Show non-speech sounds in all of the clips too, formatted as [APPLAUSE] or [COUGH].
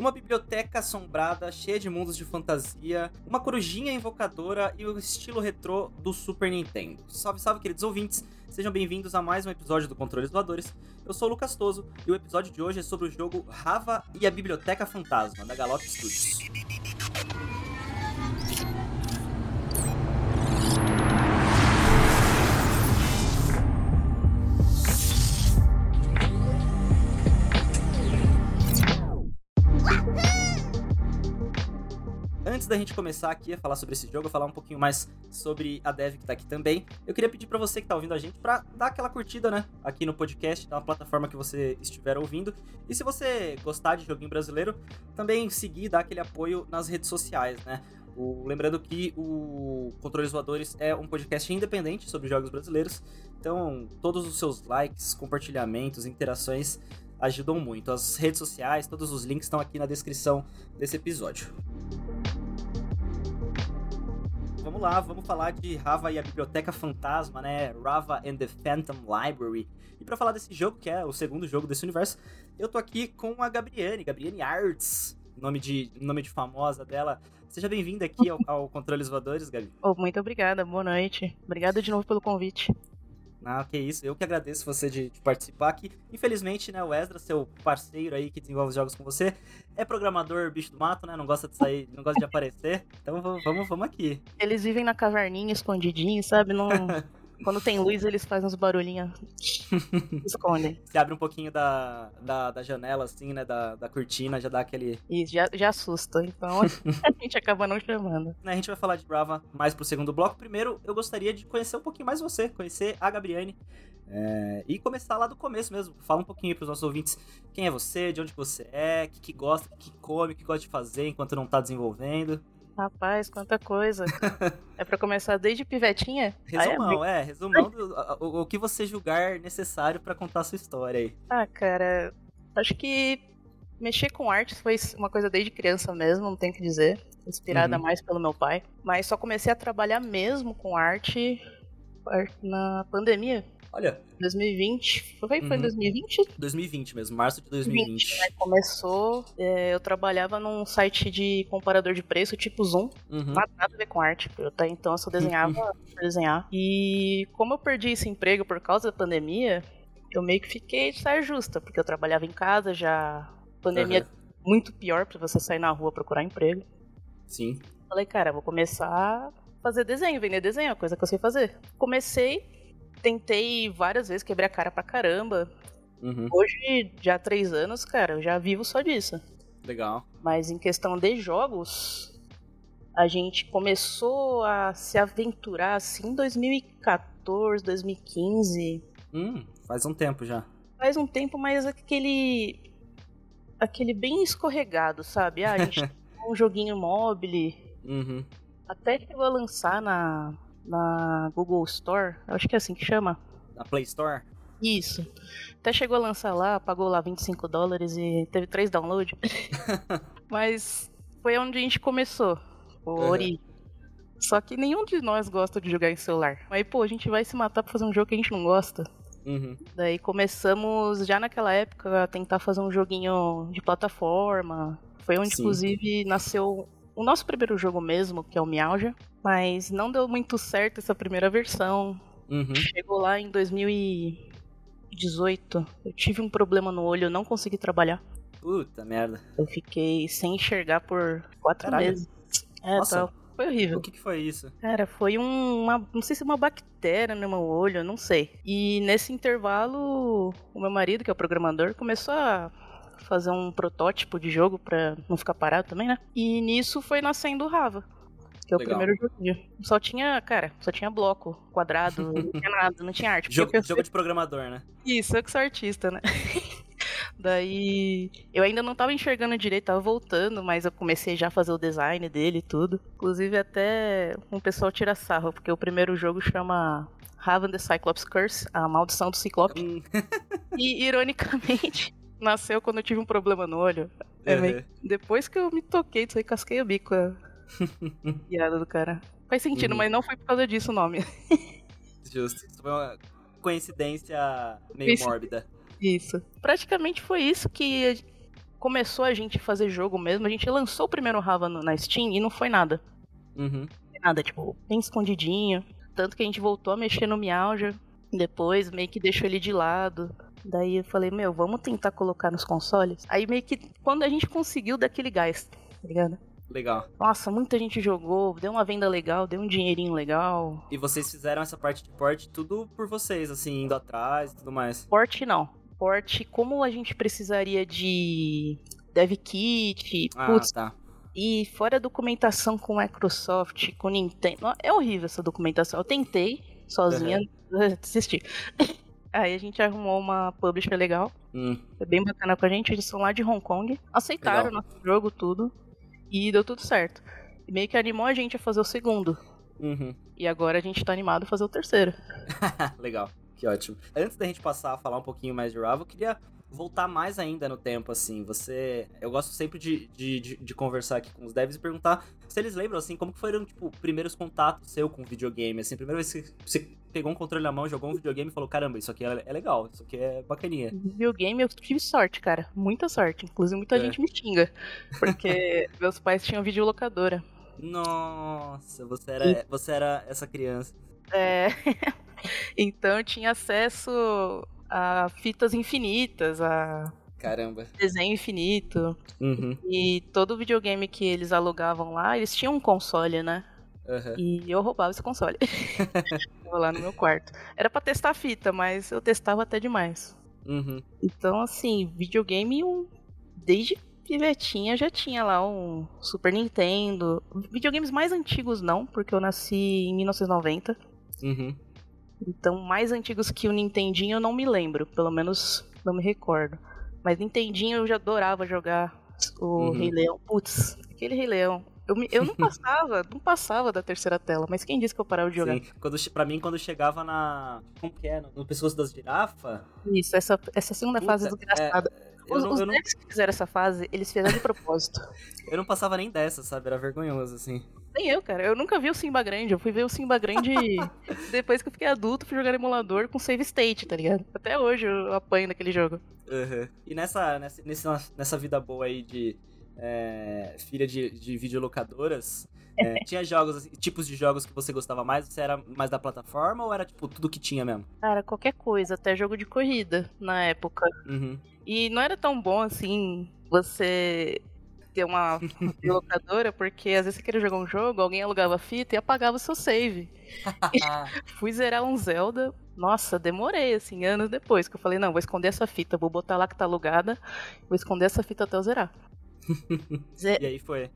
uma biblioteca assombrada, cheia de mundos de fantasia, uma corujinha invocadora e o estilo retrô do Super Nintendo. Salve, salve, queridos ouvintes! Sejam bem-vindos a mais um episódio do Controles Voadores. Eu sou o Lucas Toso e o episódio de hoje é sobre o jogo Rava e a Biblioteca Fantasma, da Galop Studios. Da gente começar aqui a falar sobre esse jogo, falar um pouquinho mais sobre a Dev que tá aqui também, eu queria pedir para você que tá ouvindo a gente para dar aquela curtida, né, aqui no podcast, na plataforma que você estiver ouvindo. E se você gostar de joguinho brasileiro, também seguir, dar aquele apoio nas redes sociais, né? O, lembrando que o Controles Voadores é um podcast independente sobre jogos brasileiros, então todos os seus likes, compartilhamentos, interações ajudam muito. As redes sociais, todos os links estão aqui na descrição desse episódio. Vamos lá, vamos falar de Rava e a Biblioteca Fantasma, né? Rava and the Phantom Library. E para falar desse jogo, que é o segundo jogo desse universo, eu tô aqui com a Gabriane, Gabriane Arts, nome de, nome de famosa dela. Seja bem-vinda aqui ao, ao Controles Voadores, Gabi. Oh, muito obrigada, boa noite. Obrigada de novo pelo convite. Não, que isso. Eu que agradeço você de, de, participar aqui. Infelizmente, né, o Ezra, seu parceiro aí que desenvolve os jogos com você, é programador bicho do mato, né? Não gosta de sair, não gosta de aparecer. Então vamos, vamos aqui. Eles vivem na caverninha, escondidinho, sabe? Não, [LAUGHS] Quando tem luz, eles fazem uns barulhinhos. [LAUGHS] Escondem. Se abre um pouquinho da, da, da, janela, assim, né? Da, da cortina, já dá aquele. Isso, já, já assusta. Então [LAUGHS] a gente acaba não chamando. A gente vai falar de Brava mais pro segundo bloco. Primeiro, eu gostaria de conhecer um pouquinho mais você, conhecer a Gabriane. É, e começar lá do começo mesmo. Fala um pouquinho pros nossos ouvintes quem é você, de onde você é, o que, que gosta, o que, que come, o que gosta de fazer enquanto não tá desenvolvendo. Rapaz, quanta coisa. [LAUGHS] é para começar desde pivetinha? Resumão, é, é, resumão do, o, o, que você julgar necessário para contar a sua história aí. Ah, cara, acho que mexer com arte foi uma coisa desde criança mesmo, não tenho que dizer. Inspirada uhum. mais pelo meu pai. Mas só comecei a trabalhar mesmo com arte na pandemia. Olha. 2020. Foi, foi uhum. 2020? 2020 mesmo, março de 2020. 2020 né? Começou, é, eu trabalhava num site de comparador de preço, tipo Zoom. Uhum. Nada, nada a ver com arte. Eu até então eu só desenhava [LAUGHS] pra desenhar. E como eu perdi esse emprego por causa da pandemia, eu meio que fiquei de saia justa, porque eu trabalhava em casa já. Pandemia uhum. muito pior pra você sair na rua procurar emprego. Sim. Falei, cara, vou começar a fazer desenho, vender desenho, é a coisa que eu sei fazer. Comecei tentei várias vezes, quebrei a cara pra caramba. Uhum. Hoje, já há três anos, cara, eu já vivo só disso. Legal. Mas em questão de jogos, a gente começou a se aventurar assim em 2014, 2015. Hum, faz um tempo já. Faz um tempo, mas aquele. aquele bem escorregado, sabe? Ah, a gente [LAUGHS] um joguinho mobile. Uhum. Até chegou a lançar na na Google Store, acho que é assim que chama. Na Play Store? Isso. Até chegou a lançar lá, pagou lá 25 dólares e teve três downloads. [LAUGHS] Mas foi onde a gente começou, o uhum. Ori. Só que nenhum de nós gosta de jogar em celular. Aí, pô, a gente vai se matar pra fazer um jogo que a gente não gosta. Uhum. Daí começamos já naquela época a tentar fazer um joguinho de plataforma. Foi onde, Sim. inclusive, nasceu o nosso primeiro jogo mesmo, que é o Miauja, mas não deu muito certo essa primeira versão. Uhum. Chegou lá em 2018. Eu tive um problema no olho, eu não consegui trabalhar. Puta merda. Eu fiquei sem enxergar por quatro Caralho. meses. É, Nossa. Tá, foi horrível. O que, que foi isso? Cara, foi um, uma. Não sei se uma bactéria no meu olho, não sei. E nesse intervalo, o meu marido, que é o programador, começou a fazer um protótipo de jogo pra não ficar parado também, né? E nisso foi nascendo o Rava. Que é o primeiro joguinho. Só tinha, cara, só tinha bloco, quadrado, [LAUGHS] não tinha nada, não tinha arte. Jogo, pensei... jogo de programador, né? Isso, eu que sou artista, né? [LAUGHS] Daí eu ainda não tava enxergando direito, tava voltando, mas eu comecei já a fazer o design dele e tudo. Inclusive até um pessoal tira sarro, porque o primeiro jogo chama Raven the Cyclops Curse, a maldição do Ciclope. Hum. e ironicamente, nasceu quando eu tive um problema no olho. É uhum. meio... Depois que eu me toquei aí, casquei o bico. A [LAUGHS] piada do cara. Faz sentido, uhum. mas não foi por causa disso o nome. [LAUGHS] Justo. Foi uma coincidência meio isso. mórbida. Isso. Praticamente foi isso que começou a gente fazer jogo mesmo, a gente lançou o primeiro Rava na Steam e não foi nada. Uhum. Nada, tipo, bem escondidinho. Tanto que a gente voltou a mexer no Miauja. Depois meio que deixou ele de lado. Daí eu falei, meu, vamos tentar colocar nos consoles. Aí meio que quando a gente conseguiu daquele gás, tá ligado? Legal. Nossa, muita gente jogou, deu uma venda legal, deu um dinheirinho legal. E vocês fizeram essa parte de porte tudo por vocês, assim, indo atrás e tudo mais. Porte não. Porte, como a gente precisaria de dev kit, Ah, putz, tá. e fora a documentação com Microsoft, com Nintendo. É horrível essa documentação. Eu tentei sozinha, [LAUGHS] desisti. Aí a gente arrumou uma publisher legal, Hum, foi bem bacana com a gente, eles são lá de Hong Kong, aceitaram Legal. nosso jogo, tudo, e deu tudo certo. E meio que animou a gente a fazer o segundo. uhum. E agora a gente tá animado a fazer o terceiro. [LAUGHS] Legal, que ótimo. Antes da gente passar a falar um pouquinho mais de Ravel, eu queria voltar mais ainda no tempo, assim. Você. Eu gosto sempre de, de, de, de conversar aqui com os devs e perguntar se eles lembram, assim, como que foram, tipo, primeiros contatos seu com videogame, assim. Primeira vez que você pegou um controle na mão, jogou um videogame e falou: caramba, isso aqui é, é legal, isso aqui é bacaninha. Videogame eu tive sorte, cara. Muita sorte. Inclusive, muita É. gente me xinga. Porque [LAUGHS] meus pais tinham videolocadora. Nossa, você era, você era essa criança. É. [LAUGHS] então eu tinha acesso a fitas infinitas, a Caramba. desenho infinito. Uhum. E todo videogame que eles alugavam lá, eles tinham um console, né? aham. E eu roubava esse console. [LAUGHS] Tava lá no meu quarto. Era pra testar a fita, mas eu testava até demais. Uhum. Então, assim, videogame, um... desde pivetinha já tinha lá um Super Nintendo. Videogames mais antigos não, porque eu nasci em 1990. Uhum. Então, mais antigos que o Nintendinho eu não me lembro, pelo menos não me recordo. Mas Nintendinho eu já adorava jogar o Uhum. Rei Leão. Putz, aquele Rei Leão. Eu, me- eu não [LAUGHS] passava, não passava da terceira tela, mas quem disse que eu parava de jogar? Sim. Quando, pra mim, quando chegava na. Como que é? No, no pescoço das girafas. Isso, essa, essa segunda fase é Puta, desgraçada. Eu Os, não, os não, que fizeram essa fase, eles fizeram de propósito. [LAUGHS] eu não passava nem dessa, sabe? Era vergonhoso, assim. Nem eu, cara. Eu nunca vi o Simba Grande. Eu fui ver o Simba Grande [LAUGHS] depois que eu fiquei adulto, fui jogar emulador com save state, tá ligado? Até hoje eu apanho daquele jogo. Uhum. E nessa, nessa, nessa, nessa vida boa aí de é, filha de, de videolocadoras, é, [LAUGHS] tinha jogos, assim, tipos de jogos que você gostava mais? Você era mais da plataforma ou era, tipo, tudo que tinha mesmo? Cara, qualquer coisa, até jogo de corrida na época. Uhum. E não era tão bom assim você ter uma [LAUGHS] locadora, porque às vezes você queria jogar um jogo, alguém alugava a fita e apagava o seu save. [LAUGHS] Fui zerar um Zelda. Nossa, demorei, assim, anos depois, que eu falei, não, vou esconder essa fita, vou botar lá que tá alugada, vou esconder essa fita até eu zerar. [LAUGHS] Ze- e aí foi.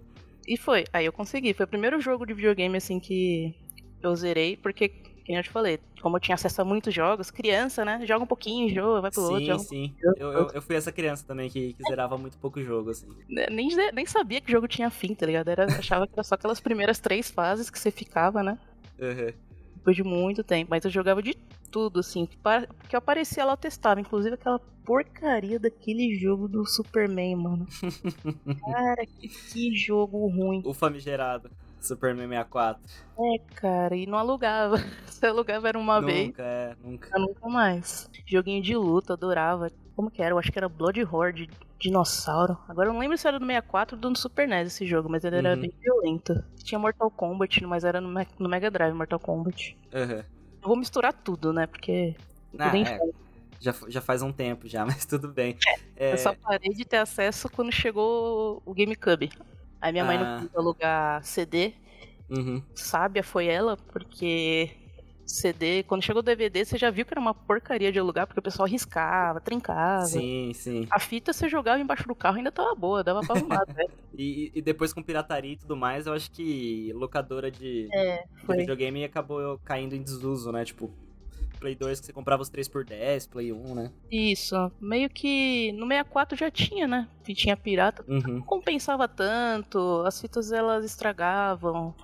E foi, aí eu consegui. Foi o primeiro jogo de videogame, assim, que eu zerei, porque, como eu te falei, como eu tinha acesso a muitos jogos, criança, né, joga um pouquinho, joga, vai pro outro, Sim, joga um sim. pouquinho, Eu, eu, eu fui essa criança também que, que zerava muito pouco jogo, assim. né, Nem, nem sabia que o jogo tinha fim, tá ligado? Era, achava que era só aquelas primeiras três fases que você ficava, né? Uhum. Depois de muito tempo. Mas eu jogava de tudo, assim. Que, pa- que eu aparecia lá, eu testava. Inclusive aquela porcaria daquele jogo do Superman, mano. [LAUGHS] Cara, que, que jogo ruim. O famigerado. Superman 64. É, cara, e não alugava. [LAUGHS] Se alugava era uma vez, nunca, é, nunca. nunca mais. Joguinho de luta, adorava. Como que era? Eu acho que era Blood Horde, dinossauro. Agora eu não lembro se era do 64 ou do Super NES esse jogo, mas ele era Uhum. bem violento. Tinha Mortal Kombat, mas era no, Me- no Mega Drive Mortal Kombat. Uhum. Eu vou misturar tudo, né? Porque Ah, nem é, já, já faz um tempo já, [LAUGHS] mas tudo bem. É, eu só parei de ter acesso quando chegou o GameCube. Aí minha mãe Ah. não quis alugar CD. uhum. Sábia foi ela, porque CD, quando chegou o DVD, você já viu que era uma porcaria de alugar, porque o pessoal riscava, trincava. Sim, sim. A fita você jogava embaixo do carro e ainda tava boa, dava pra arrumar, [LAUGHS] né? E, e depois com pirataria e tudo mais, eu acho que locadora de, É, de videogame acabou caindo em desuso, né? Tipo, Play 2 que você comprava os 3 por 10, Play 1, né? Isso. Meio que no 64 já tinha, né? Que tinha pirata. Uhum. Não compensava tanto, as fitas elas estragavam.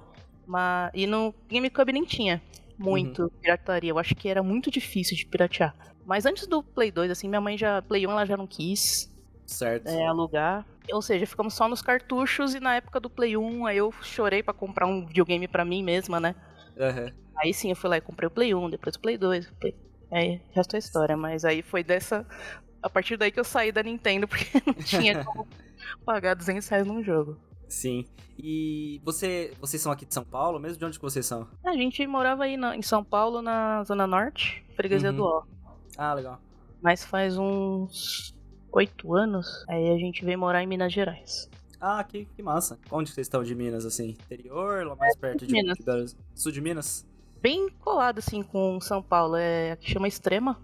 Mas... E no GameCube nem tinha muito Uhum. pirataria. Eu acho que era muito difícil de piratear. Mas antes do Play 2, assim, minha mãe já. Play 1 ela já não quis Certo. é, alugar. Ou seja, ficamos só nos cartuchos e na época do Play 1 aí eu chorei pra comprar um videogame pra mim mesma, né? Aham. Aí sim eu fui lá e comprei o Play 1, depois o Play 2. o Play... Aí, resto é história, mas aí foi dessa a partir daí que eu saí da Nintendo, [LAUGHS] porque não tinha como pagar 200 reais num jogo. Sim. E você, vocês são aqui de São Paulo mesmo? De onde que vocês são? A gente morava aí na, em São Paulo, na Zona Norte, freguesia Uhum. do Ó. Ah, legal. Mas faz uns oito anos, aí a gente veio morar em Minas Gerais. Ah, que, que massa. Onde vocês estão de Minas, assim? Interior, lá mais perto de, Minas. de Sul de Minas? Bem colado, assim, com São Paulo. É, aqui chama Extrema.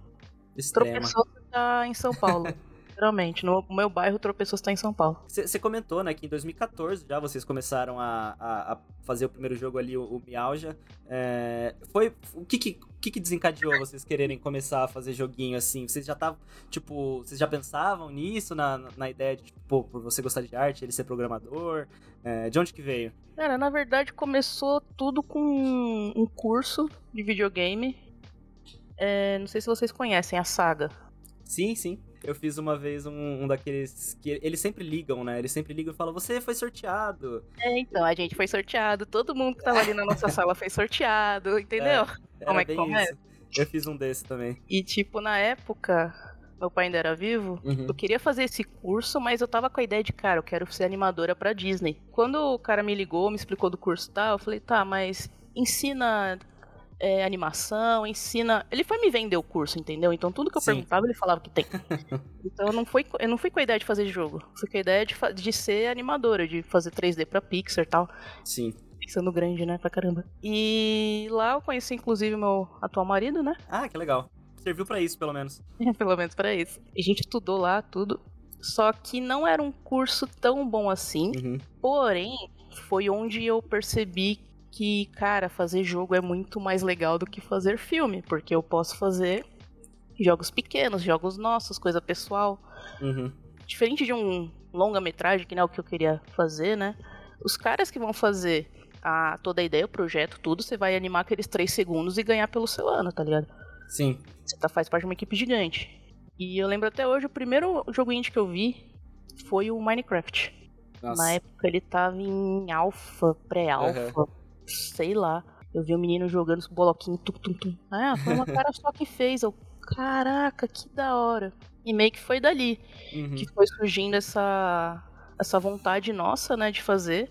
Extrema. Tropeçou, tá em São Paulo. [LAUGHS] Literalmente. No meu bairro, Tropeçou, está em São Paulo. Você comentou, né, que em 2014 já vocês começaram a, a- a fazer o primeiro jogo ali, o, o Mialja. É, foi, o que que, que que desencadeou vocês quererem começar a fazer joguinho assim? Vocês já estavam, tipo, vocês já pensavam nisso, na, na ideia de, tipo, pô, por você gostar de arte, ele ser programador? É, de onde que veio? Cara, na verdade começou tudo com um curso de videogame. É, não sei se vocês conhecem a saga. Sim, sim. Eu fiz uma vez um, um daqueles que eles sempre ligam, né? Eles sempre ligam e falam, você foi sorteado. É, então, a gente foi sorteado, todo mundo que tava ali na nossa sala foi sorteado, [LAUGHS] entendeu? Era Como é que começa? isso. Eu fiz um desse também. E tipo, na época, meu pai ainda era vivo, Uhum. eu queria fazer esse curso, mas eu tava com a ideia de, cara, eu quero ser animadora pra Disney. Quando o cara me ligou, me explicou do curso e tal, eu falei, tá, mas ensina é, animação, ensina. Ele foi me vender o curso, entendeu? Então tudo que eu Sim. perguntava, ele falava que tem. [LAUGHS] então eu não, fui, eu não fui com a ideia de fazer jogo. Fui com a ideia de, de ser animadora, de fazer 3D pra Pixar e tal. Sim. Pensando grande, né, pra caramba. E lá eu conheci, inclusive, meu atual marido, né? Ah, que legal. Serviu pra isso, pelo menos. [LAUGHS] Pelo menos pra isso. A gente estudou lá tudo. Só que não era um curso tão bom assim. Uhum. Porém, foi onde eu percebi que, cara, fazer jogo é muito mais legal do que fazer filme. Porque eu posso fazer jogos pequenos, jogos nossos, coisa pessoal. Uhum. Diferente de um longa-metragem, que não é o que eu queria fazer, né? Os caras que vão fazer a, toda a ideia, o projeto, tudo, você vai animar aqueles três segundos e ganhar pelo seu ano, tá ligado? Sim. Você tá, faz parte de uma equipe gigante. E eu lembro até hoje, o primeiro jogo indie que eu vi foi o Minecraft. Nossa. Na época ele tava em alfa, pré-alfa, sei lá. Eu vi o menino jogando os bloquinhos, tum, tum, tum. Ah, foi uma cara só que fez. Eu, caraca, que da hora. E meio que foi dali Uhum. que foi surgindo essa, essa vontade nossa, né, de fazer.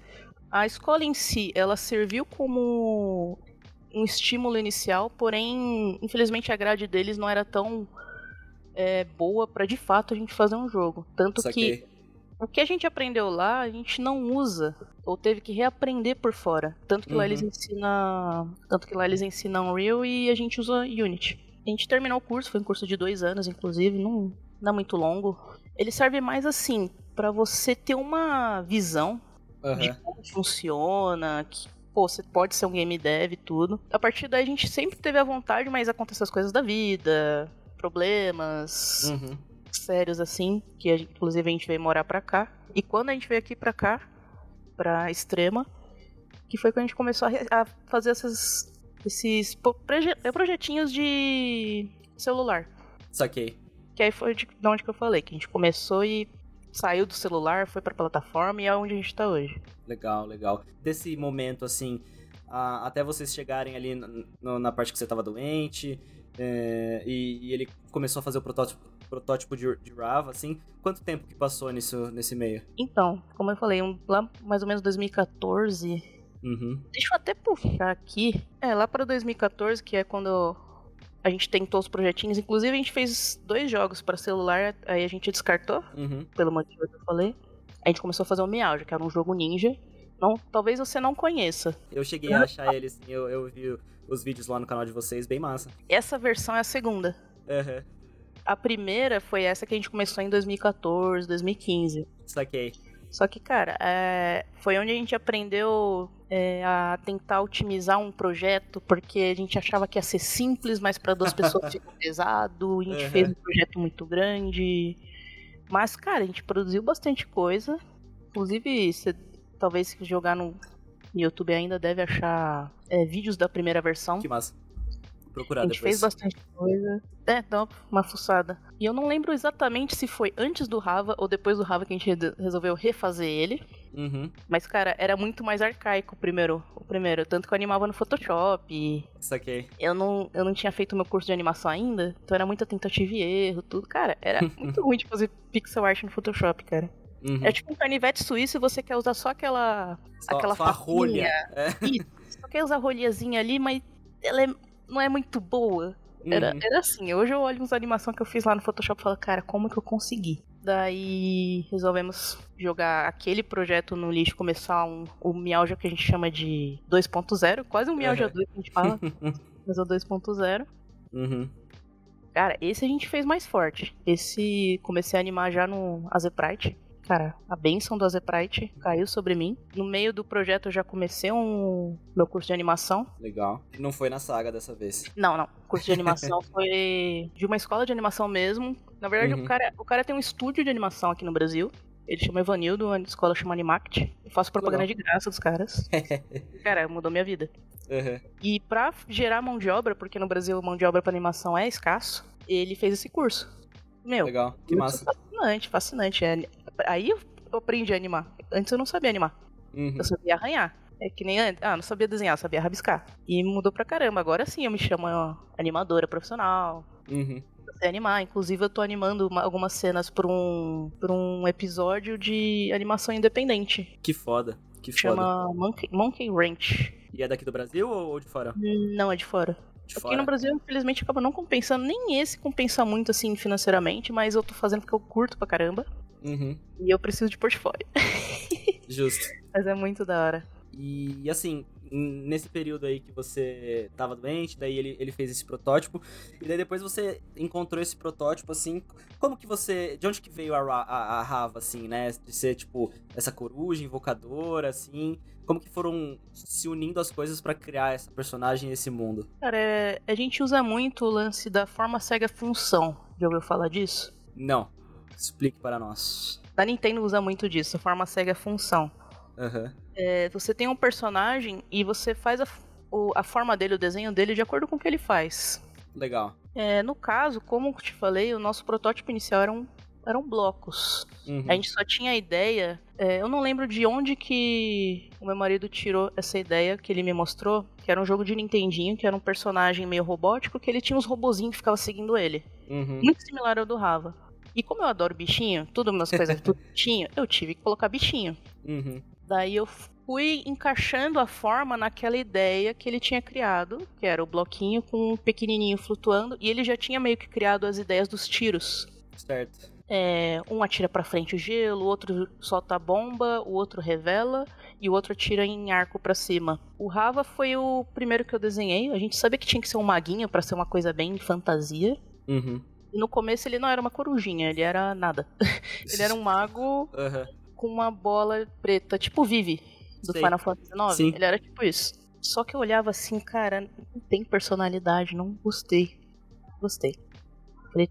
A escola em si, ela serviu como um estímulo inicial, porém, infelizmente a grade deles não era tão é, boa para de fato a gente fazer um jogo. Tanto que Saquei. O que a gente aprendeu lá, a gente não usa ou teve que reaprender por fora. Tanto que lá Uhum. eles ensinam, tanto que lá eles ensinam Unreal e a gente usa Unity. A gente terminou o curso, foi um curso de dois anos, inclusive, não, não é muito longo. Ele serve mais assim para você ter uma visão de Aham. como funciona, que pô, você pode ser um game dev e tudo. A partir daí a gente sempre teve a vontade, mas acontecem as coisas da vida, problemas Uhum. Sérios assim, que a gente- inclusive a gente veio morar pra cá. E quando a gente veio aqui pra cá, pra Extrema, que foi quando a gente começou a, a fazer essas, esses proje- projetinhos de celular. Saquei. Que aí foi de, de onde que eu falei, que a gente começou e saiu do celular, foi pra plataforma e é onde a gente tá hoje. Legal, legal. Desse momento, assim, a- até vocês chegarem ali n- n- na parte que você tava doente, é, e, e ele começou a fazer o protótipo, protótipo de, de Rava, assim, quanto tempo que passou nisso, nesse meio? Então, como eu falei, um- lá mais ou menos 2014, Uhum. Deixa eu até puxar aqui. É, lá para 2014, que é quando a gente tentou os projetinhos. Inclusive, a gente fez dois jogos para celular, aí a gente descartou, Uhum. pelo motivo que eu falei. A gente começou a fazer o Miauja, que era um jogo ninja. Não, talvez você não conheça. Eu cheguei a achar ele, assim, eu, eu vi os vídeos lá no canal de vocês, bem massa. Essa versão é a segunda. Aham. A primeira foi essa que a gente começou em 2014, 2015. Saquei. Só que, cara, é, foi onde a gente aprendeu é, a tentar otimizar um projeto, porque a gente achava que ia ser simples, mas para duas pessoas ficou [LAUGHS] pesado. A gente Uhum. fez um projeto muito grande. Mas, cara, a gente produziu bastante coisa. Inclusive, você talvez se jogar no YouTube ainda deve achar é, vídeos da primeira versão. Que massa. Procurar A gente depois. fez bastante coisa. É, dá uma fuçada. E eu não lembro exatamente se foi antes do Rava ou depois do Rava que a gente re- resolveu refazer ele. Uhum. Mas, cara, era muito mais arcaico o primeiro. O primeiro. Tanto que eu animava no Photoshop. E Saquei. eu não, eu não tinha feito meu curso de animação ainda. Então era muita tentativa e erro, tudo. Cara, era [LAUGHS] muito ruim de fazer pixel art no Photoshop, cara. Uhum. É tipo um canivete suíço e você quer usar só aquela. Só- aquela só a rolha. É. Isso. Só quer usar a rolhazinha ali, mas ela é- não é muito boa. Era, Uhum. era assim, hoje eu olho uns animações que eu fiz lá no Photoshop e falo, cara, como que eu consegui? Daí resolvemos jogar aquele projeto no lixo, começar um, o Miauja que a gente chama de 2.0, quase um Miauja Uhum. 2 que a gente fala, [LAUGHS] mas é o 2.0. Uhum. Cara, esse a gente fez mais forte. Esse comecei a animar já no Azeprite. Cara, a benção do Azeprite caiu sobre mim. No meio do projeto eu já comecei um meu curso de animação. Legal. Não foi na saga dessa vez. Não, não. O [LAUGHS] curso de animação foi de uma escola de animação mesmo. Na verdade, Uhum. o, cara, o cara tem um estúdio de animação aqui no Brasil. Ele chama Evanildo, a escola chama Animact. Eu faço propaganda de graça dos caras. [LAUGHS] cara, mudou minha vida. Uhum. E pra gerar mão de obra, porque no Brasil mão de obra pra animação é escasso, ele fez esse curso. Meu, Legal. Que curso massa. fascinante, fascinante. É, aí eu aprendi a animar. Antes eu não sabia animar. Uhum. Eu sabia arranhar. É que nem antes. Ah, não sabia desenhar, eu sabia rabiscar. E mudou pra caramba. Agora sim eu me chamo animadora profissional. Uhum. Eu sei animar. Inclusive eu tô animando uma- algumas cenas pra um, pra um episódio de animação independente. Que foda. Que foda. Chama Monkey, Monkey Ranch. E é daqui do Brasil ou de fora? Não, é de fora. De Aqui no Brasil, infelizmente, acaba não compensando. Nem esse compensa muito, assim, financeiramente. Mas eu tô fazendo porque eu curto pra caramba. Uhum. E eu preciso de portfólio. [LAUGHS] Justo. Mas é muito da hora. E assim, nesse período aí que você tava doente, daí ele, ele fez esse protótipo, e daí depois você encontrou esse protótipo, assim, como que você, de onde que veio a, a, a Rava, assim, né, de ser, tipo, essa coruja invocadora, assim, como que foram se unindo as coisas pra criar essa personagem e esse mundo? Cara, é- a gente usa muito o lance da forma cega função. Já ouviu falar disso? Não, explique para nós. Da Nintendo usa muito disso, a forma cega função. Aham, É, você tem um personagem e você faz a, o- a forma dele, o desenho dele, de acordo com o que ele faz. legal. É, no caso, como eu te falei, o nosso protótipo inicial eram, eram blocos. Uhum, A gente só tinha a ideia. é, eu não lembro de onde que o meu marido tirou essa ideia que ele me mostrou, que era um jogo de Nintendinho, que era um personagem meio robótico, que ele tinha uns robozinhos que ficavam seguindo ele. uhum, Muito similar ao do Rava. E como eu adoro bichinho, tudo minhas coisas tudo [LAUGHS] bichinho, eu tive que colocar bichinho. uhum, Daí eu fui encaixando a forma naquela ideia que ele tinha criado, que era o bloquinho com um pequenininho flutuando, e ele já tinha meio que criado as ideias dos tiros. certo. É, um atira pra frente o gelo, o outro solta a bomba, o outro revela e o outro atira em arco pra cima. O Rava foi o primeiro que eu desenhei. A gente sabia que tinha que ser um maguinho pra ser uma coisa bem fantasia. Uhum. E no começo ele não era uma corujinha, ele era nada. [LAUGHS] ele era um mago Aham, com uma bola preta, tipo o Vivi do Sei. Final Fantasy IX. Sim. Ele era tipo isso. Só que eu olhava assim, cara, não tem personalidade, não gostei. Gostei. Falei,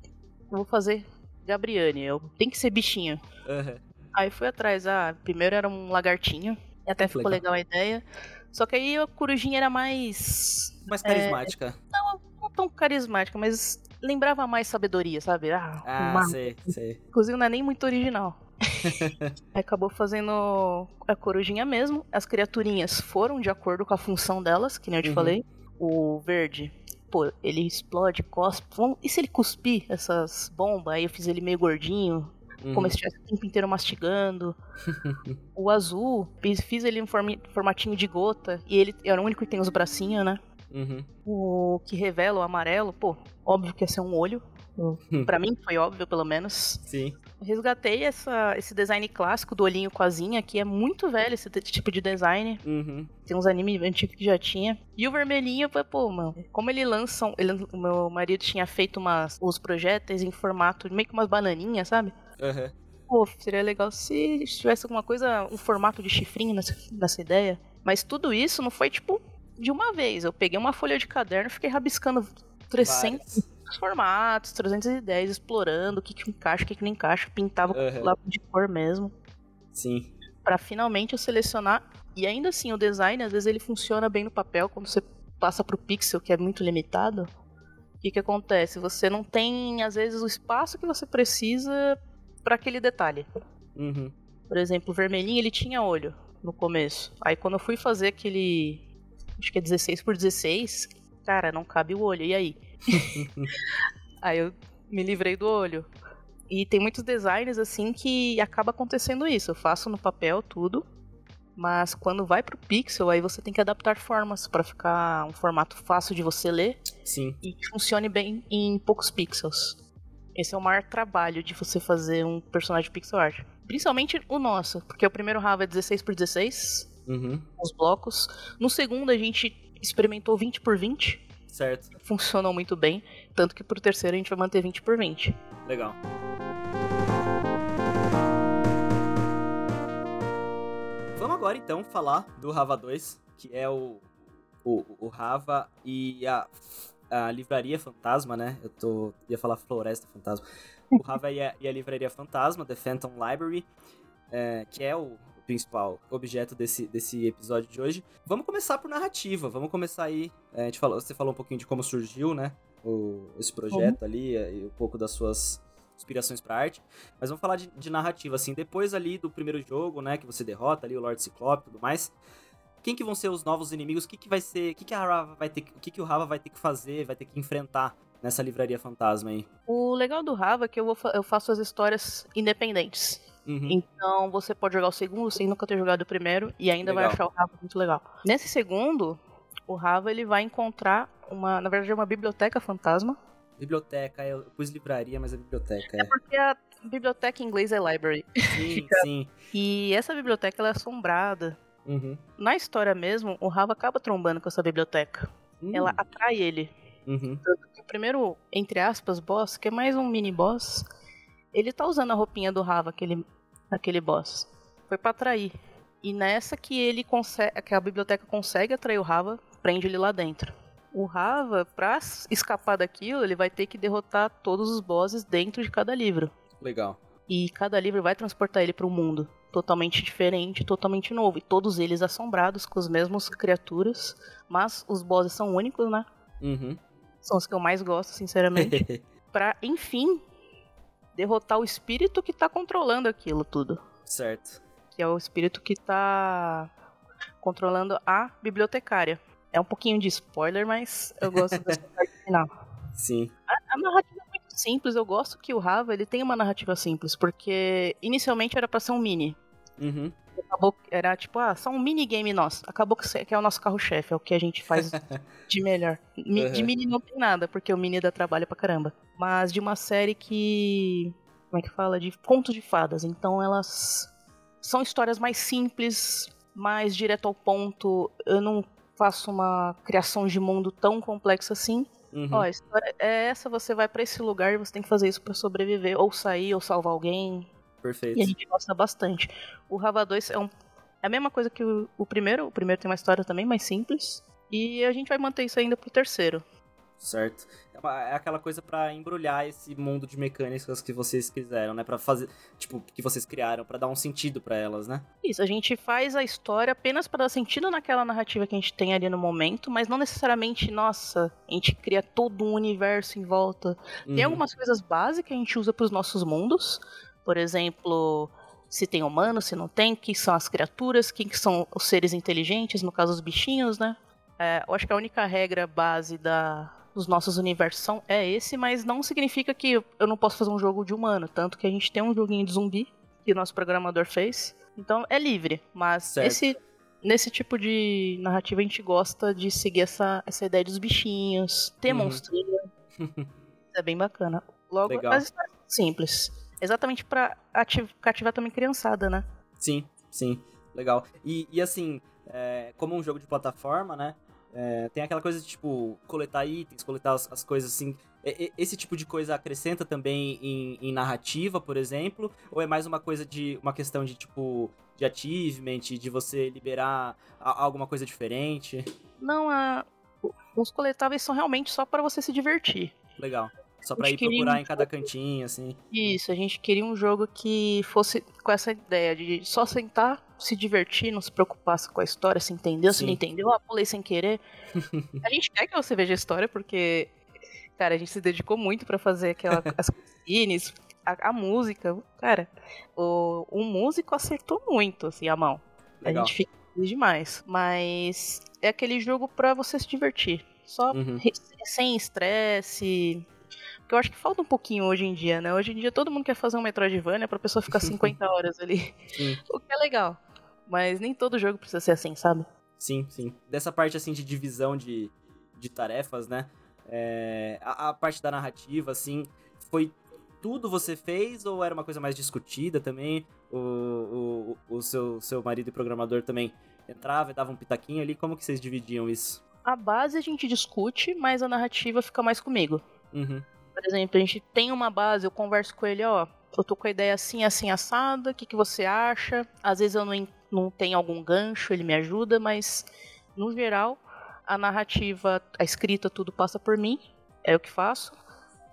eu vou fazer Gabriane, eu tem que ser bichinho. aham. Aí fui atrás, ah, primeiro era um lagartinho, e até ficou legal. legal a ideia. Só que aí a corujinha era mais. Mais carismática. não tão carismática, mas lembrava mais sabedoria, sabe? Ah, Ah, uma- sei, sei. Inclusive não é nem muito original. [LAUGHS] Acabou fazendo a corujinha mesmo. As criaturinhas foram de acordo com a função delas, que nem eu te Uhum. falei. O verde, pô, ele explode, cospe. E se ele cuspir essas bombas? Aí eu fiz ele meio gordinho, Uhum. como se estivesse o tempo inteiro mastigando. [LAUGHS] o azul, fiz, ele em formatinho de gota. E ele é o único que tem os bracinhos, né? Uhum. O que revela o amarelo, pô, óbvio que ia ser um olho. [LAUGHS] Pra mim foi óbvio, pelo menos. Sim. Resgatei essa, esse design clássico do olhinho com asinha, que é muito velho esse tipo de design. Uhum. Tem uns animes antigos que já tinha. E o vermelhinho, foi, pô, mano, como ele lança. um- Ele, o meu marido tinha feito umas, os projéteis em formato meio que umas bananinhas, sabe? Aham. Pô, seria legal se tivesse alguma coisa, um formato de chifrinho nessa, nessa ideia. Mas tudo isso não foi tipo de uma vez. Eu peguei uma folha de caderno e fiquei rabiscando 300 Formatos, 310, explorando o que, que encaixa, o que, que não encaixa, pintava Uhum. lápis de cor mesmo, Sim. Pra finalmente eu selecionar. E ainda assim, o design, às vezes ele funciona bem no papel, quando você passa pro pixel, que é muito limitado. O que que acontece? Você não tem, às vezes, o espaço que você precisa para aquele detalhe. Uhum. Por exemplo, o vermelhinho ele tinha olho no começo. Aí quando eu fui fazer aquele. Acho que é 16 por 16, cara, não cabe o olho. E aí? [LAUGHS] aí eu me livrei do olho. E tem muitos designs assim que acaba acontecendo isso. Eu faço no papel tudo, mas quando vai pro pixel, aí você tem que adaptar formas para ficar um formato fácil de você ler Sim. e que funcione bem em poucos pixels. Esse é o maior trabalho de você fazer um personagem pixel art. Principalmente o nosso, porque o primeiro Rava é 16 por 16, Uhum. os blocos. No segundo a gente experimentou 20 por 20, Certo. funcionou muito bem, tanto que pro terceiro a gente vai manter 20 por 20. Legal. Vamos agora então falar do Rava 2, que é o, o, o Rava e a, a Livraria Fantasma, né? Eu tô, ia falar Floresta Fantasma. O Rava e a, e a Livraria Fantasma, The Phantom Library, é, que é o principal objeto desse, desse episódio de hoje. Vamos começar por narrativa, vamos começar aí. é, a gente falou, você falou um pouquinho de como surgiu, né? O, esse projeto ali é, e um pouco das suas inspirações pra arte. Mas vamos falar de, de narrativa, assim. Depois ali do primeiro jogo, né? Que você derrota ali o Lord Ciclope e tudo mais. Quem que vão ser os novos inimigos? O que, que vai ser. O que, que a Rava vai ter. que- O que, que o Rava vai ter que fazer, vai ter que enfrentar nessa livraria fantasma aí? O legal do Rava é que eu, vou eu faço as histórias independentes. Uhum. Então você pode jogar o segundo sem nunca ter jogado o primeiro e ainda vai Legal. achar o Rava muito legal. Nesse segundo, o Rava ele vai encontrar uma, na verdade, é uma biblioteca fantasma. Biblioteca, eu pus livraria, mas é biblioteca. É. Porque a biblioteca em inglês é library. Sim, [LAUGHS] sim. E essa biblioteca ela é assombrada. Uhum. Na história mesmo, o Rava acaba trombando com essa biblioteca. Hum, Ela atrai ele. Uhum. O primeiro, entre aspas, boss, que é mais um mini boss, ele tá usando a roupinha do Rava, aquele, aquele boss. Foi pra atrair. E nessa que ele consegue, que a biblioteca consegue atrair o Rava, prende ele lá dentro. O Rava, pra escapar daquilo, ele vai ter que derrotar todos os bosses dentro de cada livro. Legal. E cada livro vai transportar ele para um mundo totalmente diferente, totalmente novo. E todos eles assombrados com as mesmas criaturas. Mas os bosses são únicos, né? Uhum. São os que eu mais gosto, sinceramente. [LAUGHS] Pra, enfim, derrotar o espírito que tá controlando aquilo tudo. certo. Que é o espírito que tá controlando a bibliotecária. É um pouquinho de spoiler, mas eu gosto dessa [LAUGHS] parte final. Sim. A narrativa é muito simples, eu gosto que o Rava ele tem uma narrativa simples, porque inicialmente era pra ser um mini. Uhum. Acabou era tipo, ah, só um minigame nosso. Acabou que é o nosso carro-chefe, é o que a gente faz [LAUGHS] de melhor. Mi- De Uhum. mini não tem nada, porque o mini dá trabalho pra caramba. Mas de uma série que. Como é que fala? De contos de fadas. Então elas são histórias mais simples, mais direto ao ponto. Eu não faço uma criação de mundo tão complexa assim. Uhum. Ó, a história é essa, você vai pra esse lugar e você tem que fazer isso pra sobreviver, ou sair, ou salvar alguém. Perfeito. E a gente gosta bastante. O Rava 2 é, um- é a mesma coisa que o, o primeiro. O primeiro tem uma história também mais simples. E a gente vai manter isso ainda pro terceiro. Certo. É, uma- é aquela coisa pra embrulhar esse mundo de mecânicas que vocês quiseram, né? Pra fazer, tipo, que vocês criaram, pra dar um sentido pra elas, né? Isso, a gente faz a história apenas para dar sentido naquela narrativa que a gente tem ali no momento, mas não necessariamente, nossa, a gente cria todo um universo em volta. Tem Uhum. algumas coisas básicas que a gente usa pros nossos mundos. Por exemplo, se tem humano, se não tem, quem são as criaturas, quem que são os seres inteligentes, no caso os bichinhos, né? É, eu acho que a única regra base da, dos nossos universos são, é esse, mas não significa que eu não posso fazer um jogo de humano. Tanto que a gente tem um joguinho de zumbi que o nosso programador fez. Então é livre, mas Certo. esse, nesse tipo de narrativa a gente gosta de seguir essa, essa ideia dos bichinhos, ter Uhum. monstrinho. [LAUGHS] é bem bacana. Logo, Legal. as histórias são simples. Exatamente pra ati- cativar também criançada, né? Sim, sim. Legal. E, e assim, é, como um jogo de plataforma, né? é, tem aquela coisa de, tipo, coletar itens, coletar as, as coisas assim. Esse tipo de coisa acrescenta também em, em narrativa, por exemplo? Ou é mais uma coisa de. uma questão de, tipo, de achievement, de você liberar a- alguma coisa diferente? Não, a, os coletáveis são realmente só pra você se divertir. Legal. Só pra ir procurar em cada cantinho, assim. Isso, a gente queria um jogo que fosse com essa ideia de só sentar, se divertir, não se preocupar com a história, se entendeu, se Sim. não entendeu, ah, pulei sem querer. [LAUGHS] a gente quer que você veja a história, porque, cara, a gente se dedicou muito pra fazer aquela, [LAUGHS] as cutscenes, a, a música, cara, o, o músico acertou muito, assim, a mão. Legal. A gente fica feliz demais. Mas é aquele jogo pra você se divertir. Só Uhum. sem estresse. Porque eu acho que falta um pouquinho hoje em dia, né? Hoje em dia todo mundo quer fazer um Metroidvania pra pessoa ficar [LAUGHS] 50 horas ali. Sim. O que é legal. Mas nem todo jogo precisa ser assim, sabe? Sim, sim. Dessa parte, assim, de divisão de, de tarefas, né? É, a, a parte da narrativa, assim, foi tudo você fez ou era uma coisa mais discutida também? O, o, o seu, seu marido e programador também entrava e dava um pitaquinho ali? Como que vocês dividiam isso? A base a gente discute, mas a narrativa fica mais comigo. Uhum, Por exemplo, a gente tem uma base, eu converso com ele, ó, eu tô com a ideia assim, assim, assada, o que, que você acha? Às vezes eu não, não tenho algum gancho, ele me ajuda, mas no geral, a narrativa, a escrita, tudo passa por mim, é o que faço,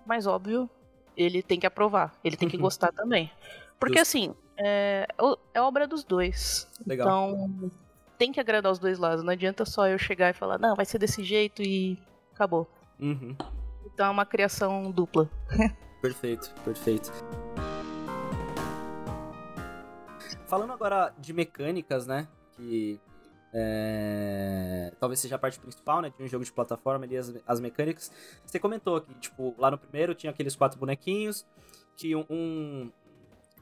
mas óbvio, ele tem que aprovar, ele tem que gostar também. Porque Justo. assim, é, é obra dos dois. Legal. Então, tem que agradar os dois lados, não adianta só eu chegar e falar, não, vai ser desse jeito e acabou. uhum. Então é uma criação dupla. Perfeito, perfeito. Falando agora de mecânicas, né? Que é, talvez seja a parte principal, né? De um jogo de plataforma ali, as, as mecânicas. Você comentou que, tipo, lá no primeiro tinha aqueles quatro bonequinhos, que um, um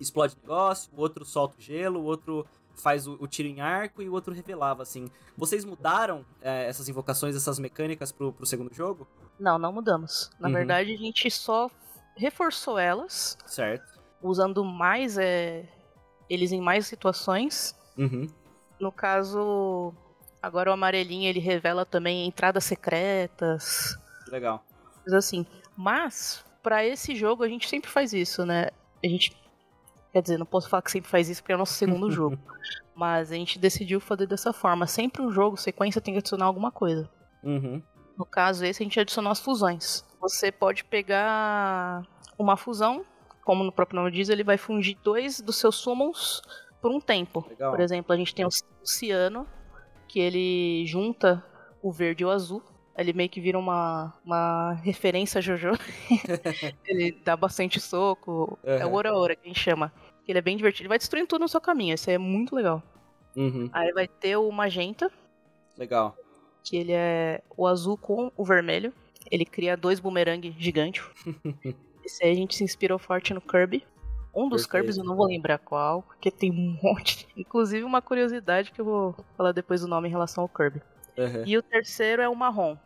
explode negócio, o outro solta o gelo, o outro faz o, o tiro em arco e o outro revelava, assim. Vocês mudaram é, essas invocações, essas mecânicas pro, pro segundo jogo? Não, não mudamos. Na Uhum. verdade, a gente só reforçou elas, Certo. usando mais é, eles em mais situações. Uhum. No caso, agora o amarelinho ele revela também entradas secretas, Legal. coisas assim. Mas, pra esse jogo, a gente sempre faz isso, né? A gente. Quer dizer, não posso falar que sempre faz isso porque é o nosso segundo [LAUGHS] jogo. Mas a gente decidiu fazer dessa forma. Sempre um jogo, sequência, tem que adicionar alguma coisa. Uhum. No caso, esse a gente adicionou as fusões. Você pode pegar uma fusão, como no próprio nome diz, ele vai fundir dois dos seus summons por um tempo. Legal. Por exemplo, a gente tem o ciano, que ele junta o verde e o azul. Ele meio que vira uma, uma referência a Jojo. [LAUGHS] ele dá bastante soco. É o Uhum. Ora Ora que a gente chama. Ele é bem divertido. Ele vai destruindo tudo no seu caminho. Isso aí é muito legal. Uhum. Aí vai ter o magenta, Legal. que ele é o azul com o vermelho. Ele cria dois bumerangue gigantes. [LAUGHS] Esse aí a gente se inspirou forte no Kirby. Um dos Perfeito. Kirbys eu não vou lembrar qual, porque tem um [LAUGHS] monte. Inclusive uma curiosidade que eu vou falar depois do nome em relação ao Kirby. Uhum. E o terceiro é o marrom.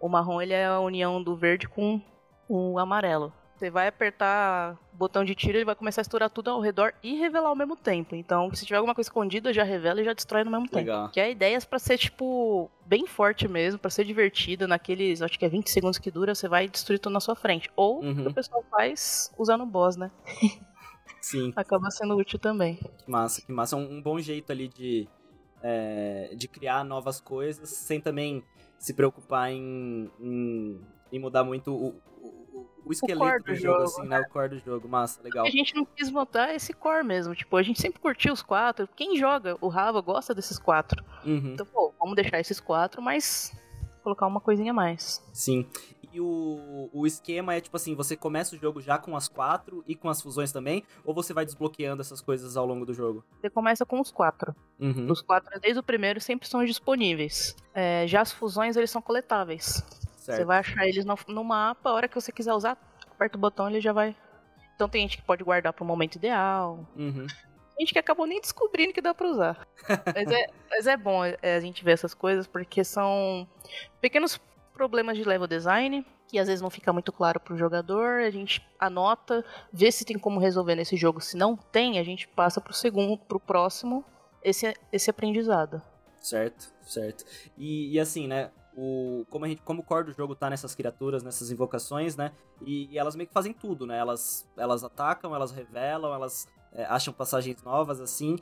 O marrom ele é a união do verde com o amarelo. Você vai apertar o botão de tiro, ele vai começar a estourar tudo ao redor e revelar ao mesmo tempo. Então, se tiver alguma coisa escondida, já revela e já destrói no mesmo tempo. Legal. Que a ideia é pra ser, tipo, bem forte mesmo, pra ser divertida. Naqueles, acho que é 20 segundos que dura, você vai destruir tudo na sua frente. Ou Uhum. o pessoal faz usando o boss, né? [LAUGHS] Sim, Acaba sendo útil também. que massa, que massa. É um, um bom jeito ali de, é, de criar novas coisas, sem também se preocupar em, em, em mudar muito o, o, o esqueleto core do do jogo, jogo, assim, né? O core do jogo. Massa, legal. A gente não quis botar esse core mesmo. Tipo, a gente sempre curtiu os quatro. Quem joga o Rava gosta desses quatro. Uhum. Então, pô, vamos deixar esses quatro, mas colocar uma coisinha a mais. Sim. E o, o esquema é tipo assim, você começa o jogo já com as quatro e com as fusões também, ou você vai desbloqueando essas coisas ao longo do jogo? Você começa com os quatro. Uhum. Os quatro, desde o primeiro, sempre são disponíveis. É, já as fusões, eles são coletáveis. Você Certo. vai achar eles no, no mapa, a hora que você quiser usar, aperta o botão ele já vai. Então tem gente que pode guardar pro momento ideal. Uhum. Tem gente que acabou nem descobrindo que dá pra usar. [LAUGHS] mas, é, mas é bom é, a gente ver essas coisas, porque são pequenos problemas de level design, que às vezes não fica muito claro pro jogador. A gente anota, vê se tem como resolver nesse jogo. Se não tem, a gente passa pro segundo, pro próximo, esse, esse aprendizado. Certo, certo. E, e assim, né? O, como, a gente, como o core do jogo tá nessas criaturas, nessas invocações, né? E, e elas meio que fazem tudo, né? Elas, elas atacam, elas revelam, elas é, acham passagens novas, assim.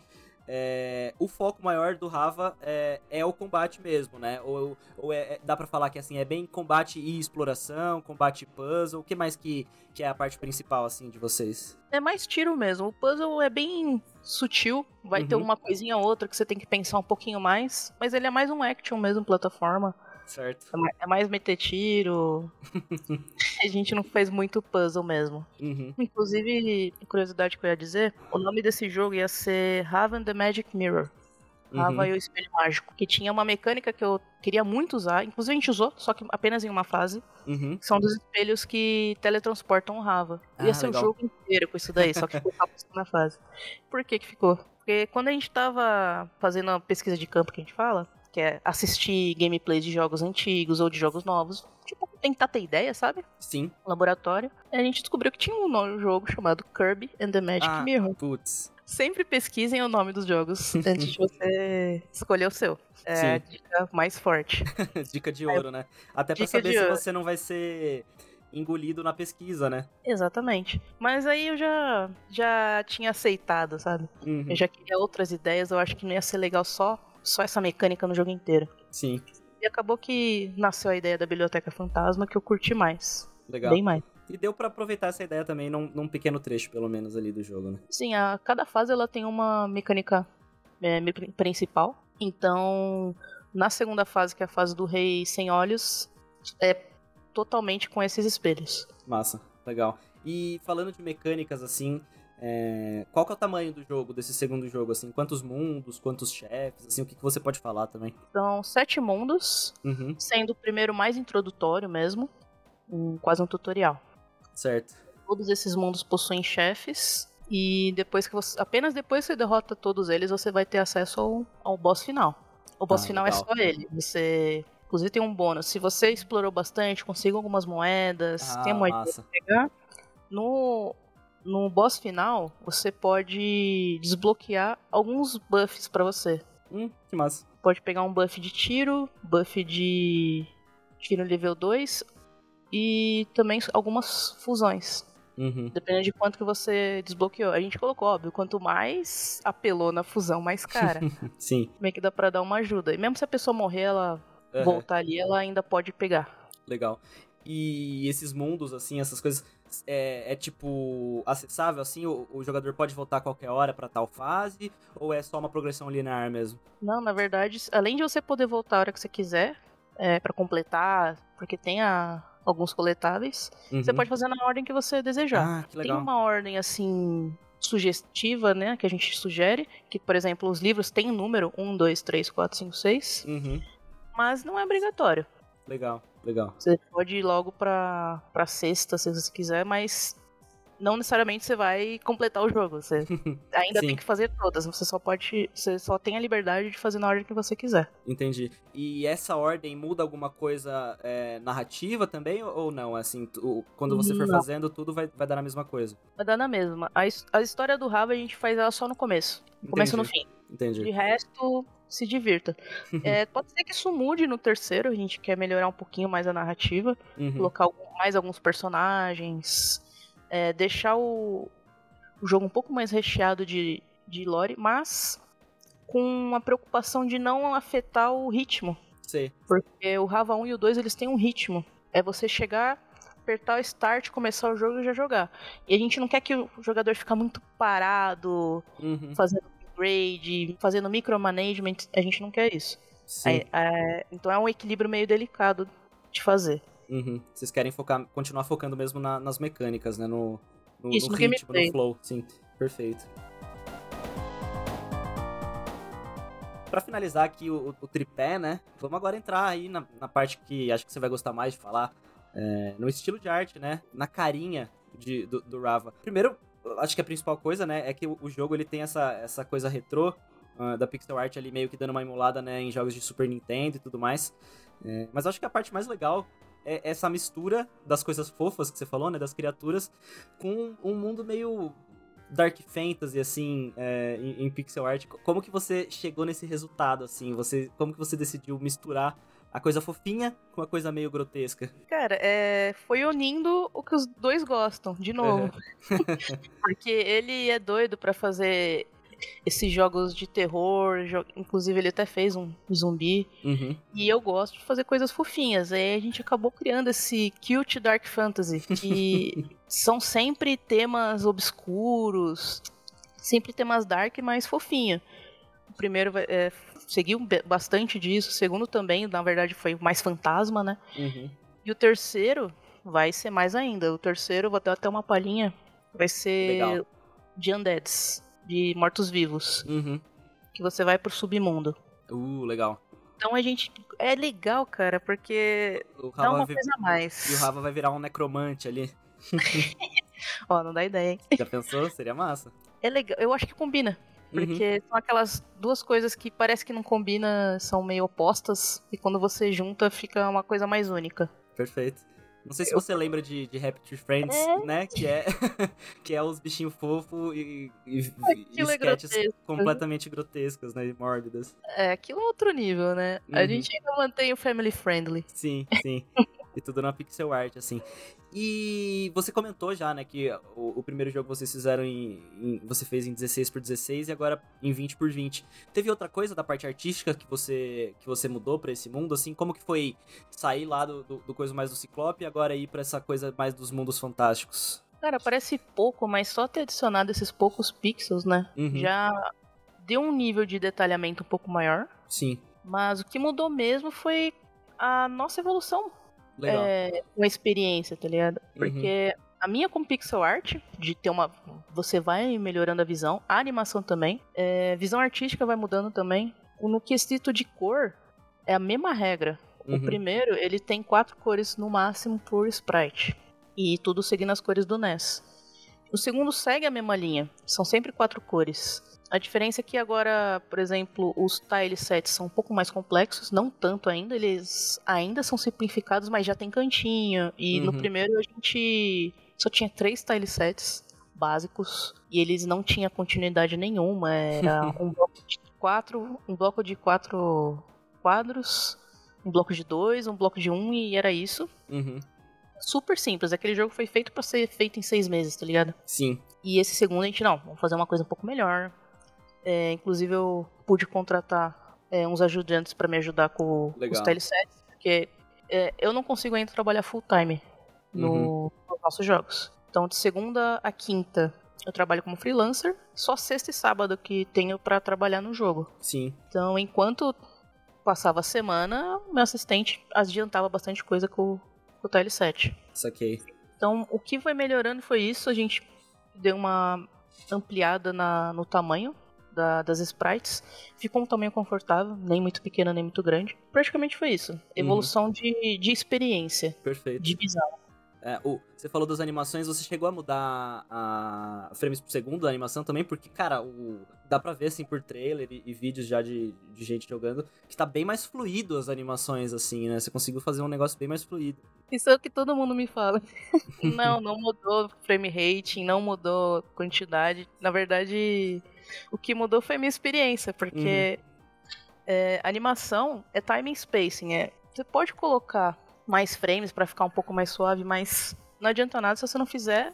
É, o foco maior do Rava é, é o combate mesmo, né? Ou, ou é, é- dá pra falar que assim, é bem combate e exploração, combate e puzzle. O que mais que, que é a parte principal, assim, de vocês? É mais tiro mesmo. O puzzle é bem sutil. Vai ter Uhum. uma coisinha ou outra que você tem que pensar um pouquinho mais. Mas ele é mais um action mesmo, plataforma. Certo. É mais meter tiro. [LAUGHS] a gente não fez muito puzzle mesmo. Uhum. Inclusive, curiosidade que eu ia dizer, o nome desse jogo ia ser Raven the Magic Mirror. Rava Uhum. e o Espelho Mágico. Que tinha uma mecânica que eu queria muito usar. Inclusive a gente usou, só que apenas em uma fase. Uhum. São dos espelhos que teletransportam o Rava. Ia Ah, ser legal. o jogo inteiro com isso daí, só que ficou na segunda fase. Por que que ficou? Porque quando a gente tava fazendo a pesquisa de campo que a gente fala, que é assistir gameplays de jogos antigos ou de jogos novos, tipo, tentar ter ideia, sabe? Sim. Laboratório, a gente descobriu que tinha um no- jogo chamado Kirby and the Magic Ah. Mirror. Putz. Sempre pesquisem o nome dos jogos [LAUGHS] antes de você escolher o seu. É a Sim. dica mais forte. [LAUGHS] Dica de ouro, né? Até pra Dica saber se ouro. você não vai ser engolido na pesquisa, né? Exatamente. Mas aí eu já, já tinha aceitado, sabe? Uhum. Eu já queria outras ideias, eu acho que não ia ser legal só, só essa mecânica no jogo inteiro. Sim. E acabou que nasceu a ideia da Biblioteca Fantasma, que eu curti mais. Legal. Bem mais. E deu pra aproveitar essa ideia também num, num pequeno trecho, pelo menos, ali do jogo, né? Sim, a, cada fase ela tem uma mecânica é, principal. Então, na segunda fase, que é a fase do Rei Sem Olhos, é totalmente com esses espelhos. Massa. Legal. E falando de mecânicas, assim, é, qual que é o tamanho do jogo, desse segundo jogo, assim? Quantos mundos, quantos chefes, assim? O que, que você pode falar também? São sete mundos, Uhum. sendo o primeiro mais introdutório mesmo, um- quase um tutorial. Certo. Todos esses mundos possuem chefes. E depois que você. Apenas depois que você derrota todos eles, você vai ter acesso ao, ao boss final. O boss Ah, final legal. é só ele. Você. Inclusive tem um bônus. Se você explorou bastante, consiga algumas moedas, Ah, tem moeda massa. pra pegar. No, no boss final, você pode desbloquear alguns buffs pra você. Hum, que massa. Pode pegar um buff de tiro, buff de tiro nível 2 e também algumas fusões. Uhum. Dependendo de quanto que você desbloqueou. A gente colocou, óbvio, quanto mais apelou na fusão, mais cara. [LAUGHS] Sim. Meio que dá pra dar uma ajuda. E mesmo se a pessoa morrer, ela Aham. voltar ali, ela ainda pode pegar. Legal. E esses mundos, assim, essas coisas, é, é, tipo acessável, assim? O, o jogador pode voltar a qualquer hora pra tal fase? Ou é só uma progressão linear mesmo? Não, na verdade, além de você poder voltar a hora que você quiser, é, para completar, porque tem a- alguns coletáveis, você Uhum. pode fazer na ordem que você desejar. Ah, que Tem uma ordem assim sugestiva, né, que a gente sugere, que por exemplo, os livros têm um número 1 2 3 4 5 6, Uhum. mas não é obrigatório. Legal, legal. Você pode ir logo pra, pra sexta, se você quiser, mas não necessariamente você vai completar o jogo. Você [LAUGHS] ainda tem que fazer todas. Você só pode. Você só tem a liberdade de fazer na ordem que você quiser. Entendi. E essa ordem muda alguma coisa é, narrativa também ou não? Assim, tu- quando você for Não. fazendo, tudo vai, vai dar na mesma coisa. Vai dar na mesma. A, a história do Rava a gente faz ela só no começo. E no fim. De Entendi. resto, se divirta. É, pode ser que isso mude no terceiro, a gente quer melhorar um pouquinho mais a narrativa. Uhum. colocar mais alguns personagens, é, deixar o, o jogo um pouco mais recheado de, de lore, mas com a preocupação de não afetar o ritmo. Sei. Porque o Rava 1 e o 2 eles têm um ritmo. É você chegar, apertar o start, começar o jogo e já jogar. E a gente não quer que o jogador fique muito parado, Uhum. fazendo upgrade, fazendo micromanagement. A gente não quer isso. É- é- então é um equilíbrio meio delicado de fazer. Uhum. Vocês querem focar, continuar focando mesmo na- nas mecânicas, né? No, no, Isso, no no ritmo, no flow. Sim, perfeito. Pra finalizar aqui o, o tripé, né? Vamos agora entrar aí na, na parte que acho que você vai gostar mais de falar. é, no estilo de arte, né? Na carinha de, do, do Rava. Primeiro, acho que a principal coisa, né? É que o, jogo ele tem essa, essa coisa retrô ah, da pixel art ali meio que dando uma emulada, né? Em jogos de Super Nintendo e tudo mais. É, mas acho que a parte mais legal é essa mistura das coisas fofas que você falou, né? Das criaturas, com um mundo meio dark fantasy, assim, é, em, em pixel art. Como que você chegou nesse resultado, assim? Você, como que você decidiu misturar a coisa fofinha com a coisa meio grotesca? Cara, é, foi unindo o que os dois gostam, de novo. [LAUGHS] Porque ele é doido pra fazer esses jogos de terror, jo- inclusive ele até fez um zumbi. Uhum. E eu gosto de fazer coisas fofinhas. Aí a gente acabou criando esse cute dark fantasy, que [LAUGHS] são sempre temas obscuros, sempre temas dark, mas fofinho. primeiro é, seguiu bastante disso, o segundo também, na verdade, foi mais fantasma, né? Uhum. E o terceiro vai ser mais ainda. O terceiro, vou dar até uma palhinha, vai ser Legal. de Undeads, de mortos-vivos, Uhum. que você vai pro submundo. Uh, legal. Então a gente. É legal, cara, porque O dá uma coisa a mais. E o Rava vai virar um necromante ali. [LAUGHS] Ó, não dá ideia, hein? Já pensou? Seria massa. É legal, eu acho que combina. Uhum. Porque são aquelas duas coisas que parece que não combina, são meio opostas, e quando você junta fica uma coisa mais única. Perfeito. Não sei se Eu- você lembra de, de Happy Friends, É. né? Que é, [LAUGHS] que é os bichinhos fofos e, e, e sketches grotesco. completamente grotescas, né? E mórbidas. É, aquilo é outro nível, né? A Uhum. gente ainda mantém o family friendly. Sim, sim. [LAUGHS] e tudo na pixel art, assim. E você comentou já, né, que o, o primeiro jogo vocês fizeram em, em- Você fez em 16 por 16 e agora em 20 por 20. Teve outra coisa da parte artística que você que você mudou pra esse mundo, assim? Como que foi sair lá do, do, do coisa mais do Ciclope e agora ir pra essa coisa mais dos mundos fantásticos? Cara, parece pouco, mas só ter adicionado esses poucos pixels, né? Uhum. Já deu um nível de detalhamento um pouco maior. Sim, Mas o que mudou mesmo foi a nossa evolução legal. é, com a experiência, tá ligado? Uhum. Porque a minha com pixel art, de ter uma. Você vai melhorando a visão, a animação também. é, visão artística vai mudando também. No quesito de cor, é a mesma regra. O Uhum. primeiro, ele tem quatro cores no máximo por sprite. E tudo seguindo as cores do NES. O segundo segue a mesma linha. São sempre quatro cores. A diferença é que agora, por exemplo, os tile sets são um pouco mais complexos, não tanto ainda, eles ainda são simplificados, mas já tem cantinho. E no Uhum. primeiro a gente só tinha três tile sets básicos e eles não tinham continuidade nenhuma. Era [LAUGHS] um bloco de quatro, um bloco de quatro quadros, um bloco de dois, um bloco de um e era isso. Uhum. Super simples. Aquele jogo foi feito pra ser feito em seis meses, tá ligado? Sim. E esse segundo a gente, não, vamos fazer uma coisa um pouco melhor. É, inclusive eu pude contratar é, uns ajudantes pra me ajudar com Legal. os telesets, porque é, eu não consigo ainda trabalhar full time no, Uhum. nos nossos jogos. Então de segunda a quinta eu trabalho como freelancer, só sexta e sábado que tenho pra trabalhar no jogo. Sim. Então enquanto passava a semana, meu assistente adiantava bastante coisa com, com o teleset. Saquei. Então, o que foi melhorando foi isso. A gente deu uma ampliada na- no tamanho da- das sprites. Ficou um tamanho confortável, nem muito pequeno, nem muito grande. Praticamente foi isso. Evolução de, de experiência, Perfeito. de visão. É, o, você falou das animações, você chegou a mudar a frames por segundo da animação também? Porque, cara, o, dá pra ver, assim, por trailer e, e vídeos já de, de gente jogando, que tá bem mais fluido as animações, assim, né? Você conseguiu fazer um negócio bem mais fluido. Isso é o que todo mundo me fala. [LAUGHS] não, não mudou frame rating, não mudou quantidade. Na verdade, o que mudou foi a minha experiência, porque é, animação é timing spacing. É, você pode colocar mais frames pra ficar um pouco mais suave, mas não adianta nada se você não fizer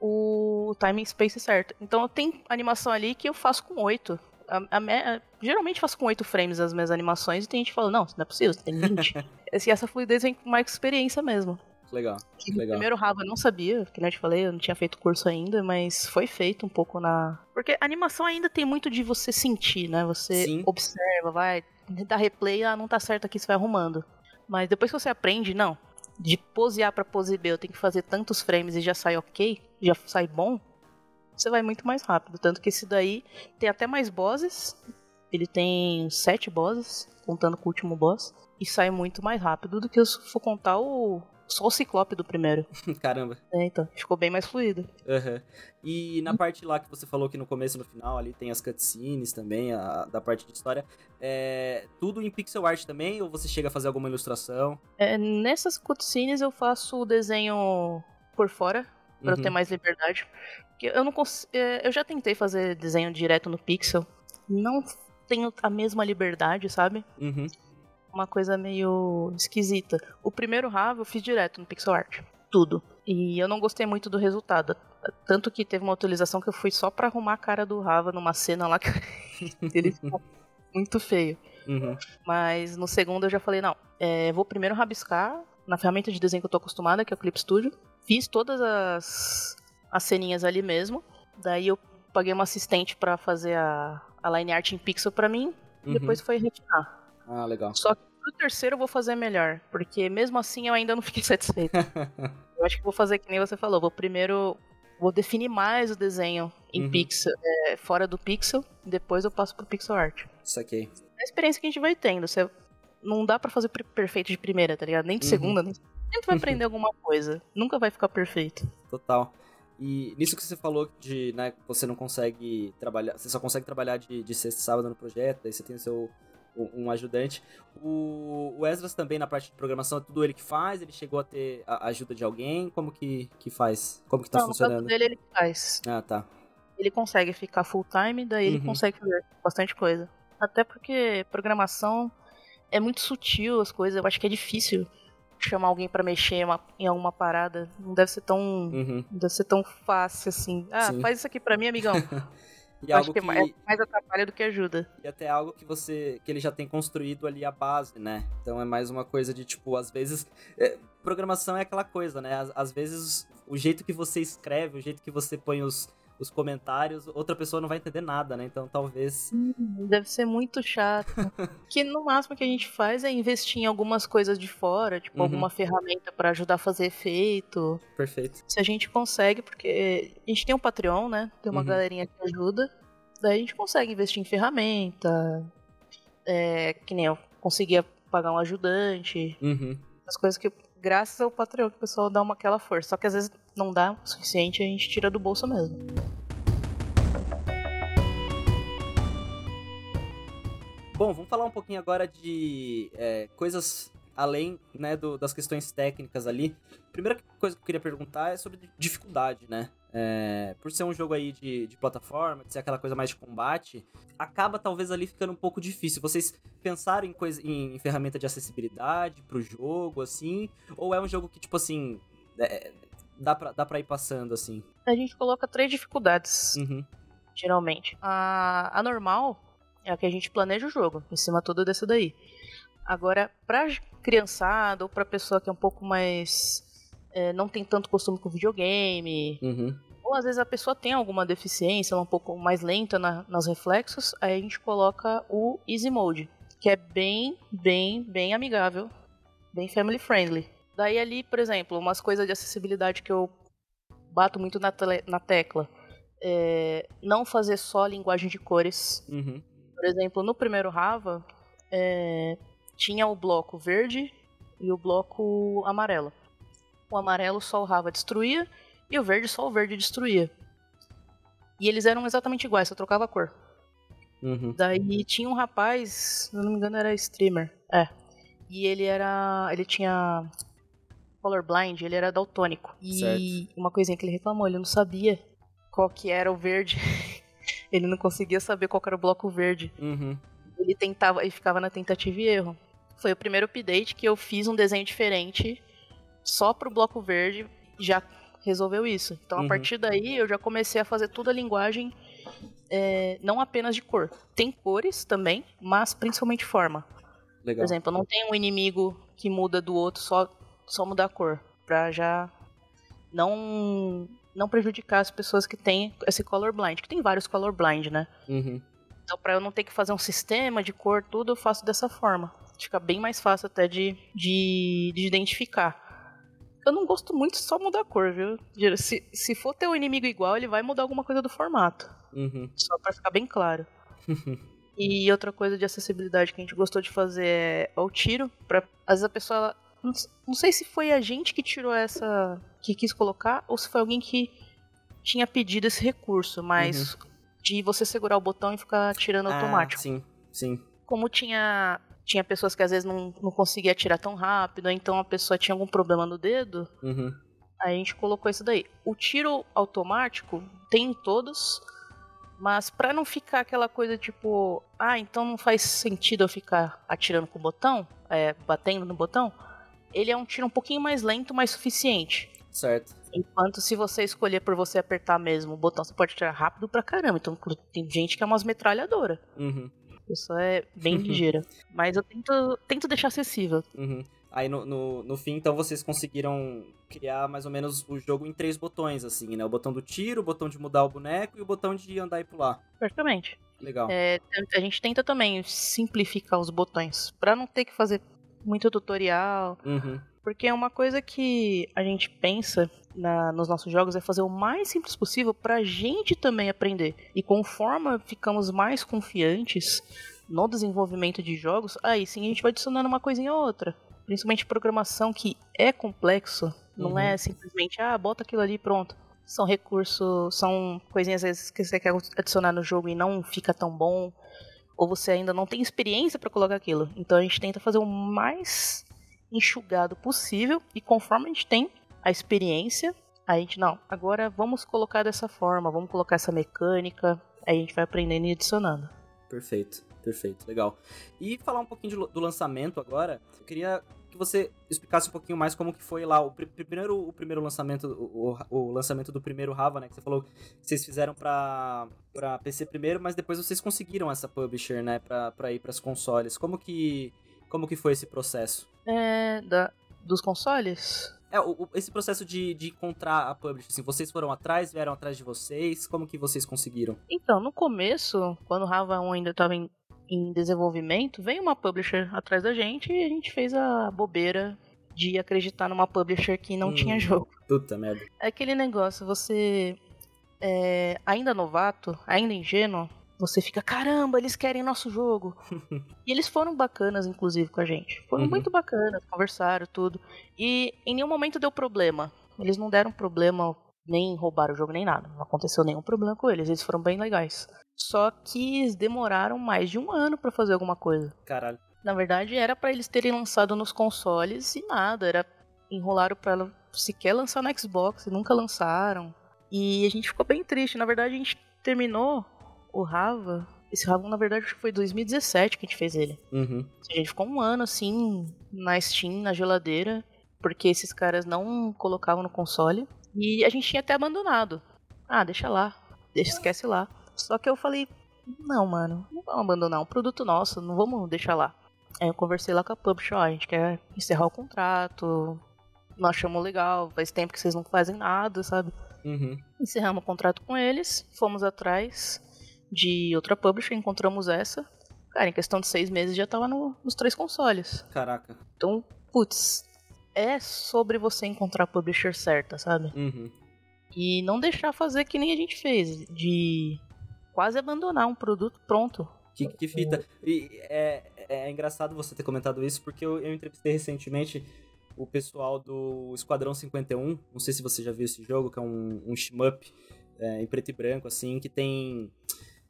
o timing space certo. Então tem animação ali que eu faço com 8. A, a me- geralmente faço com 8 frames as minhas animações e tem gente que fala, não, isso não é possível, você tem 20. [LAUGHS] Esse- essa fluidez vem com mais experiência mesmo. Legal, legal. primeiro Rava eu não sabia, que nem eu te falei, eu não tinha feito curso ainda, mas foi feito um pouco na. Porque a animação ainda tem muito de você sentir, né? Você Sim. observa, vai, dá replay, ah, não tá certo aqui, você vai arrumando. Mas depois que você aprende, não, de pose A pra pose B, eu tenho que fazer tantos frames e já sai ok, já sai bom, você vai muito mais rápido. Tanto que esse daí tem até mais bosses, ele tem sete bosses, contando com o último boss, e sai muito mais rápido do que se for contar o. Só o ciclope do primeiro. [LAUGHS] Caramba. É, então, ficou bem mais fluido. Aham. E na parte lá que você falou que no começo e no final ali tem as cutscenes também, a, da parte de história, é tudo em pixel art também? Ou você chega a fazer alguma ilustração? É, nessas cutscenes eu faço o desenho por fora, pra eu Uhum. ter mais liberdade. Eu não cons... é, Eu já tentei fazer desenho direto no pixel. Não tenho a mesma liberdade, sabe? Uhum. Uma coisa meio esquisita. O primeiro Rava eu fiz direto no pixel art. Tudo. E eu não gostei muito do resultado. Tanto que teve uma atualização que eu fui só pra arrumar a cara do Rava numa cena lá que [LAUGHS] ele ficou muito feio. Uhum. Mas no segundo eu já falei, não, é, vou primeiro rabiscar na ferramenta de desenho que eu tô acostumada, que é o Clip Studio. Fiz todas as, as ceninhas ali mesmo. Daí eu paguei uma assistente pra fazer a, a line art em pixel pra mim, Uhum. e depois foi retirar. Ah, legal. Só que pro terceiro eu vou fazer melhor, porque mesmo assim eu ainda não fiquei [LAUGHS] satisfeito. [LAUGHS] eu acho que vou fazer que nem você falou, vou primeiro vou definir mais o desenho em Uhum. pixel, é, fora do pixel, depois eu passo pro pixel art. Saquei. É a experiência que a gente vai tendo, você não dá pra fazer per- perfeito de primeira, tá ligado? Nem de Uhum. segunda, nem sempre vai [LAUGHS] aprender alguma coisa, nunca vai ficar perfeito. Total. E nisso que você falou de, né, que você não consegue trabalhar, você só consegue trabalhar de, de sexta e sábado no projeto, daí você tem o seu um um ajudante. O, o Esdras também na parte de programação, é tudo ele que faz, ele chegou a ter a ajuda de alguém, como que, que faz? Como que tá não, funcionando? dele ele faz. Ah, tá. ele consegue ficar full time, daí ele Uhum. consegue fazer bastante coisa. Até porque programação é muito sutil as coisas, eu acho que é difícil chamar alguém pra mexer em alguma parada. Não deve ser tão, Uhum. não deve ser tão fácil assim. Ah, Sim. faz isso aqui pra mim, amigão. [LAUGHS] E acho algo que que, é mais- é mais atrapalha do que ajuda. e até algo que você que ele já tem construído ali a base, né? Então é mais uma coisa de tipo, às vezes é, programação é aquela coisa, né? Às, às vezes o jeito que você escreve, o jeito que você põe os, os comentários, outra pessoa não vai entender nada, né? Então talvez Deve ser muito chato. [LAUGHS] que no máximo que a gente faz é investir em algumas coisas de fora, tipo Uhum. alguma ferramenta pra ajudar a fazer efeito. perfeito. se a gente consegue, porque a gente tem um Patreon, né? Tem uma Uhum. galerinha que ajuda. Daí a gente consegue investir em ferramenta. É, que nem eu conseguia pagar um ajudante. Uhum. As coisas que, graças ao Patreon, que o pessoal dá uma aquela força. Só que às vezes não dá o suficiente a gente tira do bolso mesmo. Bom, vamos falar um pouquinho agora de é, coisas além né, do- das questões técnicas ali. Primeira coisa que eu queria perguntar é sobre dificuldade, né? É, por ser um jogo aí de, de plataforma, de ser aquela coisa mais de combate, acaba talvez ali ficando um pouco difícil. Vocês pensaram em, coisa, em, em ferramenta de acessibilidade pro jogo, assim? Ou é um jogo que, tipo assim, é, dá, pra, dá pra ir passando, assim? A gente coloca três dificuldades, Uhum, geralmente. A, a normal é a que a gente planeja o jogo, em cima tudo desse daí. Agora, pra criançada ou pra pessoa que é um pouco mais. é, não tem tanto costume com videogame, uhum, ou às vezes a pessoa tem alguma deficiência, é um pouco mais lenta na- nas reflexos, aí a gente coloca o Easy Mode, que é bem, bem, bem amigável, bem family friendly. Daí ali, por exemplo, umas coisas de acessibilidade que eu bato muito na, tele- na tecla. é, não fazer só linguagem de cores. uhum, Por exemplo, no primeiro Rava, é, tinha o bloco verde e o bloco amarelo. O amarelo só o Rava destruía e o verde só o verde destruía. E eles eram exatamente iguais, só trocava a cor. uhum. Daí tinha um rapaz, se não me engano era streamer, é. E ele era. ele tinha colorblind, ele era daltônico. E Certo. uma coisinha que ele reclamou, ele não sabia qual que era o verde. [LAUGHS] ele não conseguia saber qual era o bloco verde Uhum. ele tentava e ficava na tentativa e erro. Foi o primeiro update que eu fiz um desenho diferente só pro bloco verde já resolveu isso. Então Uhum. a partir daí eu já comecei a fazer toda a linguagem é, não apenas de cor. Tem cores também, mas principalmente forma. Por Legal. exemplo, não tem um inimigo que muda do outro só só mudar a cor pra já não não prejudicar as pessoas que têm esse colorblind, que tem vários colorblind, né? Uhum. Então, pra eu não ter que fazer um sistema de cor, tudo, eu faço dessa forma. Fica bem mais fácil até de, de, de identificar. Eu não gosto muito só mudar a cor, viu? Se, se for ter um inimigo igual, ele vai mudar alguma coisa do formato. Uhum. Só pra ficar bem claro. [LAUGHS] e outra coisa de acessibilidade que a gente gostou de fazer é o tiro. Pra, às vezes a pessoa. Não, sei se foi a gente que tirou essa. que quis colocar, ou se foi alguém que tinha pedido esse recurso, mas de você segurar o botão e ficar atirando Ah, automático. sim, sim. Como tinha. Tinha pessoas que às vezes não, não conseguia atirar tão rápido, ou então a pessoa tinha algum problema no dedo, Uhum. Aí a gente colocou isso daí. O tiro automático tem em todos, mas pra não ficar aquela coisa tipo, ah, então não faz sentido eu ficar atirando com o botão, é, batendo no botão, ele é um tiro um pouquinho mais lento, mas suficiente. Certo. Enquanto se você escolher por você apertar mesmo o botão, você pode atirar rápido pra caramba. Então tem gente que é umas metralhadoras. Uhum. Isso é bem [LAUGHS] ligeira. Mas eu tento, tento deixar acessível. Uhum. Aí no, no, no fim, então, vocês conseguiram criar mais ou menos o jogo em três botões, assim, né? O botão do tiro, o botão de mudar o boneco e o botão de andar e pular. Praticamente. Legal. É, a gente tenta também simplificar os botões, para não ter que fazer muito tutorial. Uhum. Porque é uma coisa que a gente pensa na, nos nossos jogos é fazer o mais simples possível pra gente também aprender. E conforme ficamos mais confiantes no desenvolvimento de jogos, aí sim a gente vai adicionando uma coisinha ou outra. Principalmente programação que é complexo, não Uhum. é simplesmente, ah, bota aquilo ali pronto. São recursos, são coisinhas às vezes que você quer adicionar no jogo e não fica tão bom, ou você ainda não tem experiência para colocar aquilo. Então a gente tenta fazer o mais enxugado possível e conforme a gente tem a experiência, a gente não, agora vamos colocar dessa forma, vamos colocar essa mecânica, aí a gente vai aprendendo e adicionando. Perfeito, perfeito, legal. E falar um pouquinho de do lançamento agora, eu queria que você explicasse um pouquinho mais como que foi lá o pri- primeiro, o primeiro lançamento, o, o- lançamento do primeiro Rava, né? Que você falou que vocês fizeram pra, pra PC primeiro, mas depois vocês conseguiram essa publisher, né? Pra, pra ir pras consoles. Como que, como que foi esse processo? É, da, dos consoles? É, o- esse processo de, de encontrar a publisher, assim, vocês foram atrás, vieram atrás de vocês, como que vocês conseguiram? Então, no começo, quando o Rava 1 ainda estava em, em desenvolvimento, veio uma publisher atrás da gente e a gente fez a bobeira de acreditar numa publisher que não Hum. tinha jogo. Puta merda. É aquele negócio, você é, ainda novato, ainda ingênuo, você fica, caramba, eles querem nosso jogo. [LAUGHS] e eles foram bacanas, inclusive, com a gente. Foram Uhum. muito bacanas, conversaram, tudo. E em nenhum momento deu problema. Eles não deram problema, nem roubaram o jogo, nem nada. Não aconteceu nenhum problema com eles, eles foram bem legais. Só que eles demoraram mais de um ano pra fazer alguma coisa. Caralho. Na verdade, era pra eles terem lançado nos consoles e nada. Era enrolaram pra ela sequer lançar no Xbox e nunca lançaram. E a gente ficou bem triste. Na verdade, a gente terminou o Rava. Esse Rava, na verdade, acho que foi 2017 que a gente fez ele. Uhum. A gente ficou um ano assim na Steam, na geladeira, porque esses caras não colocavam no console. E a gente tinha até abandonado. Ah, deixa lá, deixa, [LAUGHS] esquece lá. Só que eu falei, não, mano, não vamos abandonar um produto nosso, não vamos deixar lá. Aí eu conversei lá com a publisher, ó, a gente quer encerrar o contrato, nós achamos legal, faz tempo que vocês não fazem nada, sabe? Uhum. Encerramos o contrato com eles, fomos atrás de outra publisher, encontramos essa. Cara, em questão de seis meses já tava no- nos três consoles. Caraca. Então, putz, é sobre você encontrar a publisher certa, sabe? Uhum. E não deixar fazer que nem a gente fez, de quase abandonar um produto pronto. Que, que fita. E é, é engraçado você ter comentado isso, porque eu, eu entrevistei recentemente o pessoal do Esquadrão 51. Não sei se você já viu esse jogo, que é um, um shmup é, em preto e branco, assim, que tem.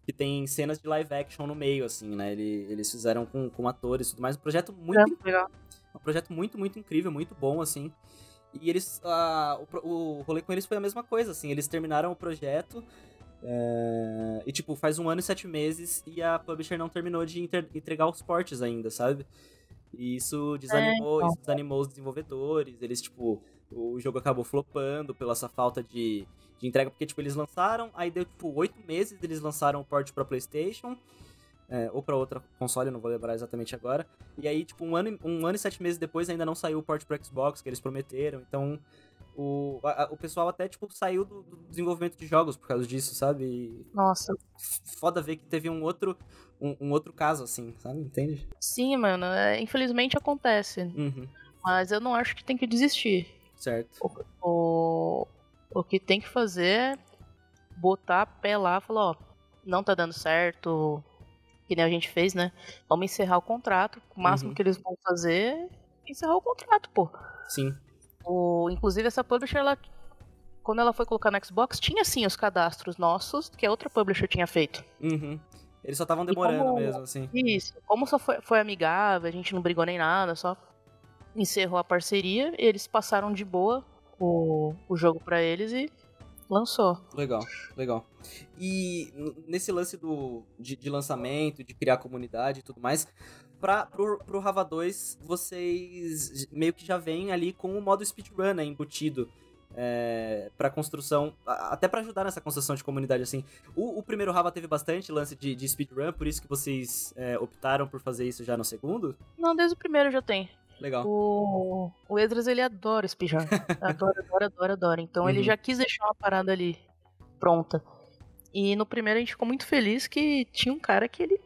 Que tem cenas de live action no meio, assim, né? Ele- eles fizeram com, com atores e tudo mais. Um projeto muito legal. um projeto muito, muito incrível, muito bom, assim. E eles. ah, o, o rolê com eles foi a mesma coisa, assim. Eles terminaram o projeto. É, e, tipo, faz um ano e sete meses e a publisher não terminou de entregar os portes ainda, sabe? E isso desanimou, então. isso desanimou os desenvolvedores. Eles, tipo, o jogo acabou flopando pela essa falta de, de entrega, porque, tipo, eles lançaram, aí deu, tipo, oito meses, eles lançaram o port pra PlayStation. é, ou pra outra console, eu não vou lembrar exatamente agora. E aí, tipo, um ano, e- um ano e sete meses depois ainda não saiu o port pro Xbox que eles prometeram. Então, o, a- o pessoal até, tipo, saiu do, do desenvolvimento de jogos por causa disso, sabe? E Nossa, foda ver que teve um outro, um, um outro caso, assim, sabe? Entende? sim, mano, é, infelizmente acontece. Uhum, Mas eu não acho que tem que desistir. certo. O, o que tem que fazer é botar pé lá e falar, ó, não tá dando certo, que nem a gente fez, né? Vamos encerrar o contrato. O máximo Uhum. que eles vão fazer é encerrar o contrato, pô. Sim. O, inclusive, essa publisher, ela, quando ela foi colocar no Xbox, tinha sim os cadastros nossos que a outra publisher tinha feito. Uhum. Eles só estavam demorando como- mesmo, assim. Isso. Como só foi, foi amigável, a gente não brigou nem nada, só encerrou a parceria, eles passaram de boa o, o jogo pra eles e lançou. Legal, legal. E nesse lance do, de, de lançamento, de criar comunidade e tudo mais, pra, pro, pro Rava 2, vocês meio que já vêm ali com o modo speedrun né, embutido. É, para construção, até pra ajudar nessa construção de comunidade, assim. O, o primeiro Rava teve bastante lance de, de speedrun, por isso que vocês é, optaram por fazer isso já no segundo? Não, desde o primeiro já tem. Legal. O, o Edras, ele adora speedrun. [LAUGHS] adora, adora, adora, adora. Então ele Uhum. já quis deixar uma parada ali pronta. E no primeiro a gente ficou muito feliz que tinha um cara que ele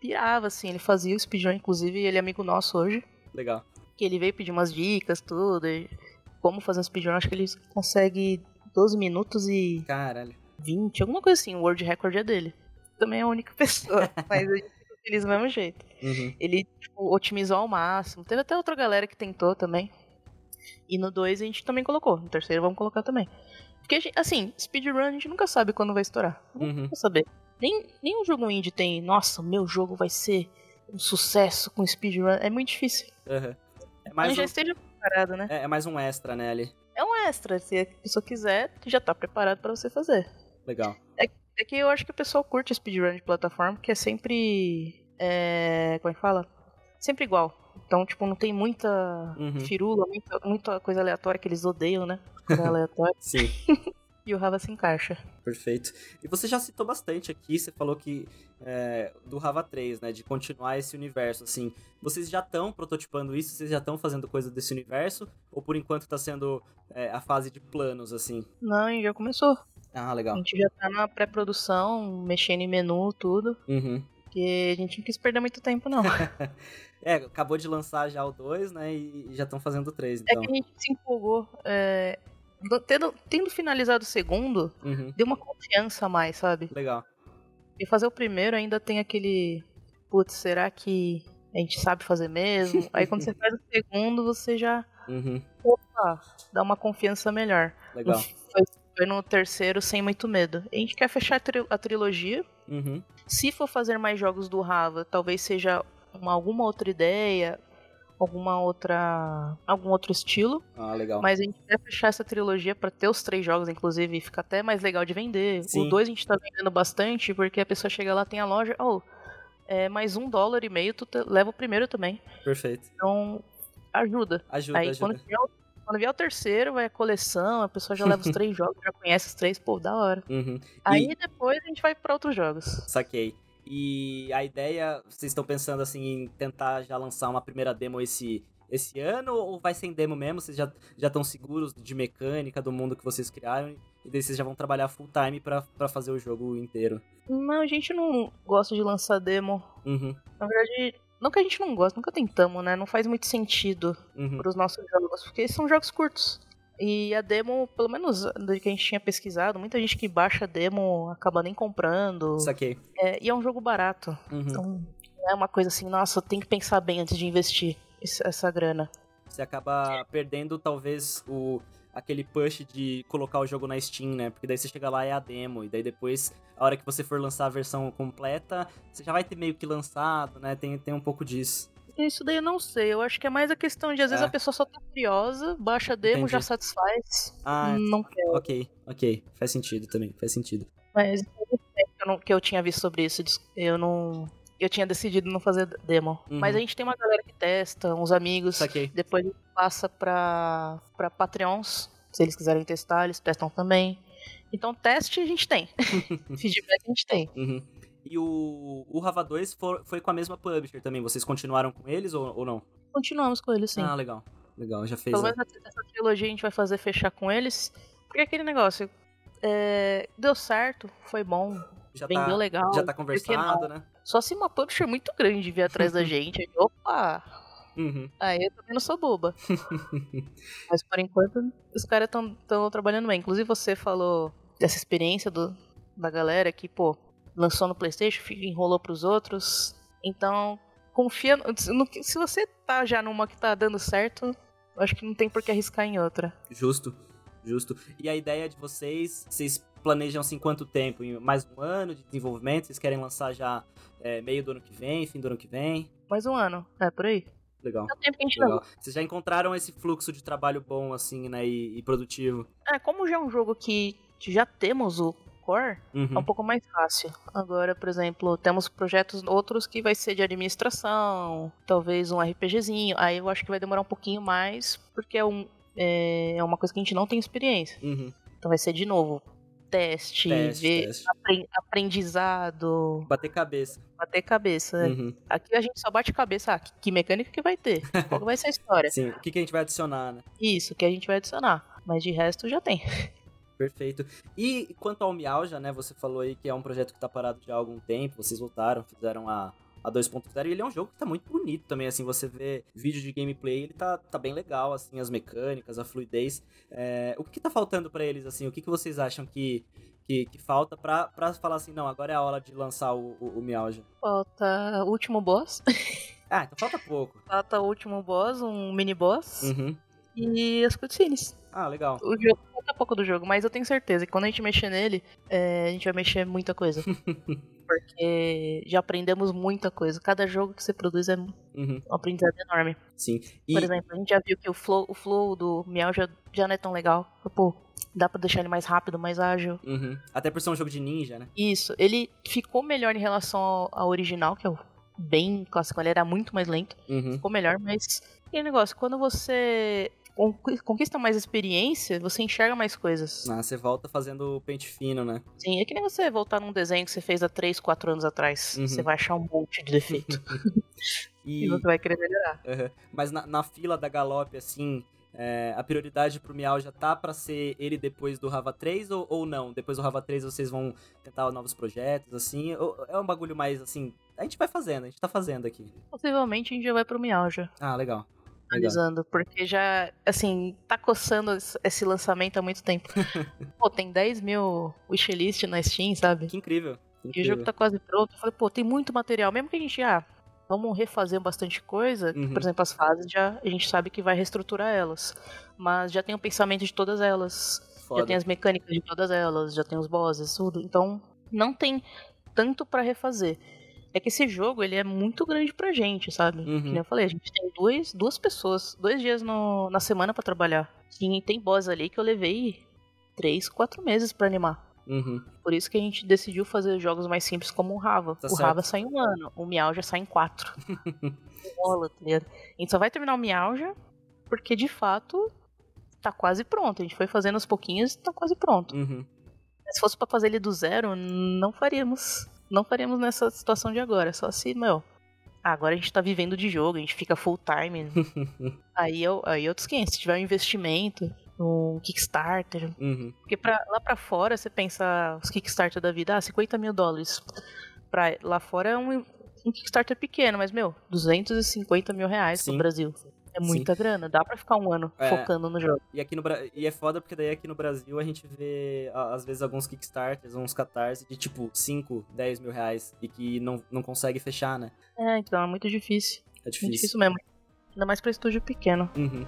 pirava, assim, ele fazia o speedrun, inclusive ele é amigo nosso hoje. Legal. Que ele veio pedir umas dicas, tudo. como fazer um speedrun, acho que ele consegue 12 minutos e Caralho. 20, alguma coisa assim, o world record é dele. Também é a única [LAUGHS] pessoa, mas a gente feliz do mesmo jeito. Uhum. Ele tipo, otimizou ao máximo. Teve até outra galera que tentou também. E no 2 a gente também colocou. No terceiro vamos colocar também. Porque, gente- assim, speedrun a gente nunca sabe quando vai estourar. Uhum. Nunca saber. Nem, nem um jogo indie tem, nossa, meu jogo vai ser um sucesso com speedrun. É muito difícil. Uhum. É Mas mais já um, esteja preparado, né? é, é mais um extra, né, ali. É um extra. Se a pessoa quiser, já tá preparado pra você fazer. Legal. É que eu acho que o pessoal curte speedrun de plataforma, porque é sempre. É, como é que fala? Sempre igual. Então, tipo, não tem muita Uhum. firula, muita, muita coisa aleatória que eles odeiam, né? [LAUGHS] Coisa aleatória. Sim. [LAUGHS] E o Rava se encaixa. Perfeito. E você já citou bastante aqui, você falou que é, do Rava 3, né? De continuar esse universo, assim. Vocês já estão prototipando isso? Vocês já estão fazendo coisa desse universo? Ou por enquanto tá sendo é, a fase de planos, assim? Não, já começou. Ah, A legal. gente já tá na pré-produção, mexendo em menu, tudo. Uhum. Porque a gente não quis perder muito tempo, não. [LAUGHS] É, acabou de lançar já o 2, né? E já estão fazendo o 3, É então. que a gente se empolgou. é, tendo, tendo finalizado o segundo, Uhum. deu uma confiança a mais, sabe? Legal. E fazer o primeiro ainda tem aquele. Putz, será que a gente sabe fazer mesmo? [LAUGHS] Aí quando você faz o segundo, você já Uhum. opa, dá uma confiança melhor. Legal. Foi, foi no terceiro sem muito medo. A gente quer fechar a, tri- a trilogia. Uhum. Se for fazer mais jogos do Rava, talvez seja uma- alguma outra ideia, alguma outra. algum outro estilo. Ah, legal. Mas a gente quer fechar essa trilogia pra ter os três jogos, inclusive, e fica até mais legal de vender. Sim. O 2 a gente tá vendendo bastante, porque a pessoa chega lá, tem a loja, oh, é mais um dólar e meio, tu te- leva o primeiro também. Perfeito. Então, ajuda. Ajuda, Aí ajuda. quando vier, o, quando vier o terceiro, vai a coleção, a pessoa já leva os [LAUGHS] três jogos, já conhece os três, pô, da hora. Uhum. Aí depois a gente vai pra outros jogos. Saquei. E a ideia, vocês estão pensando assim em tentar já lançar uma primeira demo esse, esse ano ou vai ser em demo mesmo? Vocês já já estão seguros de mecânica do mundo que vocês criaram e daí vocês já vão trabalhar full time pra pra fazer o jogo inteiro? Não, a gente não gosta de lançar demo. Uhum. Na verdade, não que a gente não gosta, nunca tentamos, né? Não faz muito sentido. Uhum. para os nossos jogos, porque são jogos curtos. E a demo, pelo menos do que a gente tinha pesquisado, muita gente que baixa a demo acaba nem comprando. Saquei. É, e é um jogo barato. Uhum. Então não é uma coisa assim, nossa, tem que pensar bem antes de investir essa grana. Você acaba perdendo talvez o aquele push de colocar o jogo na Steam, né? Porque daí você chega lá e é a demo e daí depois a hora que você for lançar a versão completa, você já vai ter meio que lançado, né? Tem tem um pouco disso. Isso daí eu não sei. Eu acho que é mais a questão de, às vezes, É. a pessoa só tá curiosa, baixa a demo, Entendi. já satisfaz. Ah, não quer. Ok, ok. Faz sentido também, faz sentido. Mas eu não- que eu tinha visto sobre isso, eu não. Eu tinha decidido não fazer demo. Uhum. Mas a gente tem uma galera que testa, uns amigos. Saquei. Depois passa pra, pra Patreons. Se eles quiserem testar, eles testam também. Então, teste a gente tem. [LAUGHS] [LAUGHS] Feedback a gente tem. Uhum. E o, o Rava 2 for- foi com a mesma publisher também. Vocês continuaram com eles ou, ou não? Continuamos com eles, sim. Ah, legal. Legal, já fez. Pelo menos essa essa trilogia a gente vai fazer fechar com eles. Porque aquele negócio. é, deu certo, foi bom, já vendeu tá, legal. Já tá conversado, né? Só se uma publisher muito grande vier atrás da [LAUGHS] gente. aí, Opa! Uhum. Aí eu também não sou boba. [LAUGHS] Mas por enquanto, os caras estão trabalhando bem. Inclusive, você falou dessa experiência do, da galera que, pô, lançou no PlayStation, enrolou pros outros. Então, confia. no- que- se você tá já numa que tá dando certo, eu acho que não tem por que arriscar em outra. Justo, justo. E a ideia de vocês, vocês planejam assim quanto tempo? Em mais um ano de desenvolvimento? Vocês querem lançar já é, meio do ano que vem, fim do ano que vem? Mais um ano, é por aí. Legal. É o tempo que a gente não. Legal. Vocês já encontraram esse fluxo de trabalho bom, assim, né? E, e produtivo? É, como já é um jogo que já temos o core, é Uhum. um pouco mais fácil. Agora, por exemplo, temos projetos outros que vai ser de administração, talvez um RPGzinho. Aí eu acho que vai demorar um pouquinho mais, porque é, um, é é uma coisa que a gente não tem experiência. Uhum. Então vai ser de novo teste, Teste, ver teste. apren- aprendizado, Bater cabeça. bater cabeça. né? Uhum. Aqui a gente só bate cabeça, ah, que, mecânica que vai ter? [LAUGHS] Qual vai ser a história? Sim. O que, que a gente vai adicionar, né? Isso, que a gente vai adicionar. Mas de resto já tem. [LAUGHS] Perfeito. E quanto ao Mialja, né? Você falou aí que é um projeto que tá parado já há algum tempo. Vocês voltaram, fizeram a, a 2.0 e ele é um jogo que tá muito bonito também, assim, você vê vídeo de gameplay, ele tá, tá bem legal, assim, as mecânicas, a fluidez. É, o que, que tá faltando para eles, assim, o que, que vocês acham que, que, que falta pra, pra falar assim, não, agora é a hora de lançar o, o, o Miauja? Falta o último boss. Ah, então falta pouco. Falta o último boss, um mini boss. Uhum. E as cutscenes. Ah, legal. O jogo falta pouco do jogo, mas eu tenho certeza que quando a gente mexer nele, é, a gente vai mexer muita coisa. [LAUGHS] Porque já aprendemos muita coisa. Cada jogo que você produz é Uhum. um aprendizado enorme. Sim. E, Por exemplo, a gente já viu que o flow, o flow do Miau já, já não é tão legal. Pô, dá pra deixar ele mais rápido, mais ágil. uhum. Até por ser um jogo de ninja, né? Isso, ele ficou melhor em relação ao, ao original, que é o bem clássico, ele era muito mais lento. Uhum. Ficou melhor, mas aquele negócio, quando você conquista mais experiência, você enxerga mais coisas. Ah, você volta fazendo pente fino, né? Sim, é que nem você voltar num desenho que você fez há 3, 4 anos atrás. Uhum. Você vai achar um monte de defeito. [LAUGHS] E, e você vai querer melhorar. Aham. Mas na, na fila da Galope, assim, é, a prioridade pro Miau já tá pra ser ele depois do Rava 3 ou, ou não? Depois do Rava 3 vocês vão tentar novos projetos, assim? Ou é um bagulho mais, assim... A gente vai fazendo, a gente tá fazendo aqui. Possivelmente a gente já vai pro Miau já. Ah, legal. Analisando, porque já, assim, tá coçando esse- lançamento há muito tempo. [LAUGHS] pô, tem 10 mil wishlist na Steam, sabe? Que incrível. que E o incrível. jogo tá quase pronto. Eu falei, pô, tem muito material. Mesmo que a gente, ah, vamos refazer bastante coisa, Uhum. por exemplo, as fases já, a gente sabe que vai reestruturar elas. Mas já tem o pensamento de todas elas. Foda. Já tem as mecânicas de todas elas, já tem os bosses, tudo. Então, não tem tanto pra refazer. É que esse jogo, ele é muito grande pra gente, sabe? Uhum. Que nem eu falei, a gente tem dois, duas pessoas, dois dias no- na semana pra trabalhar. E tem boss ali que eu levei três, quatro meses pra animar. Uhum. Por isso que a gente decidiu fazer jogos mais simples como o Rava. Tá o certo. Rava sai em um ano, o Miau já sai em quatro. [LAUGHS] Bola, tá ligado? A gente só vai terminar o Miau já porque de fato tá quase pronto. A gente foi fazendo aos pouquinhos e tá quase pronto. Uhum. Se fosse pra fazer ele do zero, não faríamos. Não faríamos nessa situação de agora. Só se, meu. Agora a gente tá vivendo de jogo, a gente fica full time. [LAUGHS] aí eu, aí eu esqueço. Se tiver um investimento, um Kickstarter. Uhum. Porque pra, lá pra fora você pensa os Kickstarter da vida, ah, 50 mil dólares. Pra, lá fora é um, um Kickstarter pequeno, mas, meu, 250 mil reais Sim. pro Brasil. É muita grana, dá pra ficar um ano É. focando no jogo. E, aqui no, e é foda porque daí aqui no Brasil a gente vê, às vezes, alguns Kickstarters, uns catarse de tipo 5, 10 mil reais e que não, não consegue fechar, né? É, então é muito difícil. É difícil. difícil mesmo. Ainda mais pra estúdio pequeno. Uhum.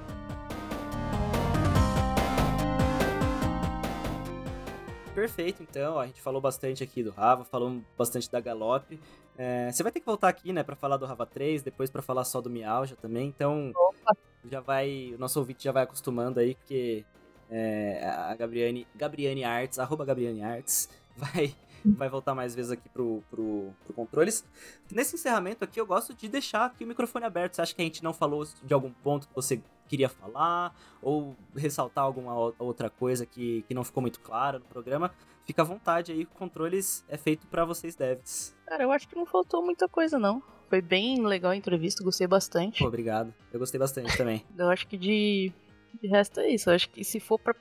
Perfeito, então. ó, A gente falou bastante aqui do Rava, falou bastante da Galope. É, você vai ter que voltar aqui, né, pra falar do Rava 3, depois pra falar só do Miauja também. Então, Opa. já vai. O nosso ouvinte já vai acostumando aí, porque é, a Gabriane, Gabriane Arts, arroba Gabriane Arts, [LAUGHS] vai, vai voltar mais vezes aqui pro, pro, pro controles. Nesse encerramento aqui, eu gosto de deixar aqui o microfone aberto. Você acha que a gente não falou de algum ponto que você queria falar? Ou ressaltar alguma outra coisa que, que não ficou muito clara no programa? Fica à vontade aí, o controles é feito pra vocês devs. Cara, eu acho que não faltou muita coisa, não. Foi bem legal a entrevista, gostei bastante. Pô, obrigado. Eu gostei bastante também. [LAUGHS] Eu acho que de, de resto é isso. Eu acho que se for pra,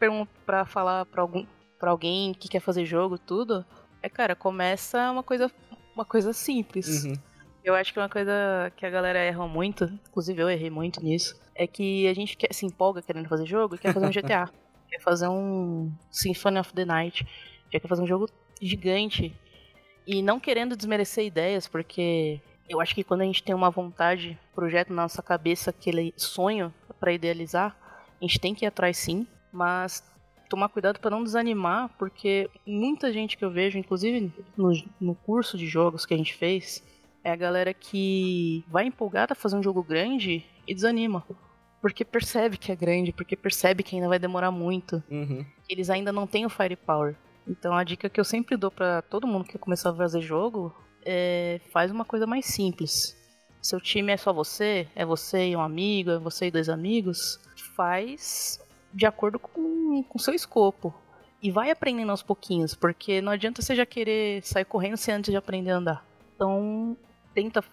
pra falar pra, algum, pra alguém que quer fazer jogo, tudo, é, cara, começa uma coisa, uma coisa simples. Uhum. Eu acho que uma coisa que a galera erra muito, inclusive eu errei muito nisso, é que a gente quer- se empolga querendo fazer jogo e quer fazer um [LAUGHS] GTA. quer fazer um Symphony of the Night. Já quer fazer um jogo gigante. E não querendo desmerecer ideias, porque eu acho que quando a gente tem uma vontade, projeto na nossa cabeça, aquele sonho pra idealizar, a gente tem que ir atrás sim, mas tomar cuidado pra não desanimar, porque muita gente que eu vejo, inclusive no, no curso de jogos que a gente fez, é a galera que vai empolgada a fazer um jogo grande e desanima. Porque percebe que é grande, porque percebe que ainda vai demorar muito. Uhum. que Eles ainda não têm o firepower. Então a dica que eu sempre dou pra todo mundo que começar a fazer jogo é faz uma coisa mais simples. Seu time é só você, é você e um amigo, é você e dois amigos. Faz de acordo com o seu escopo. E vai aprendendo aos pouquinhos, porque não adianta você já querer sair correndo sem antes de aprender a andar. Então, tenta.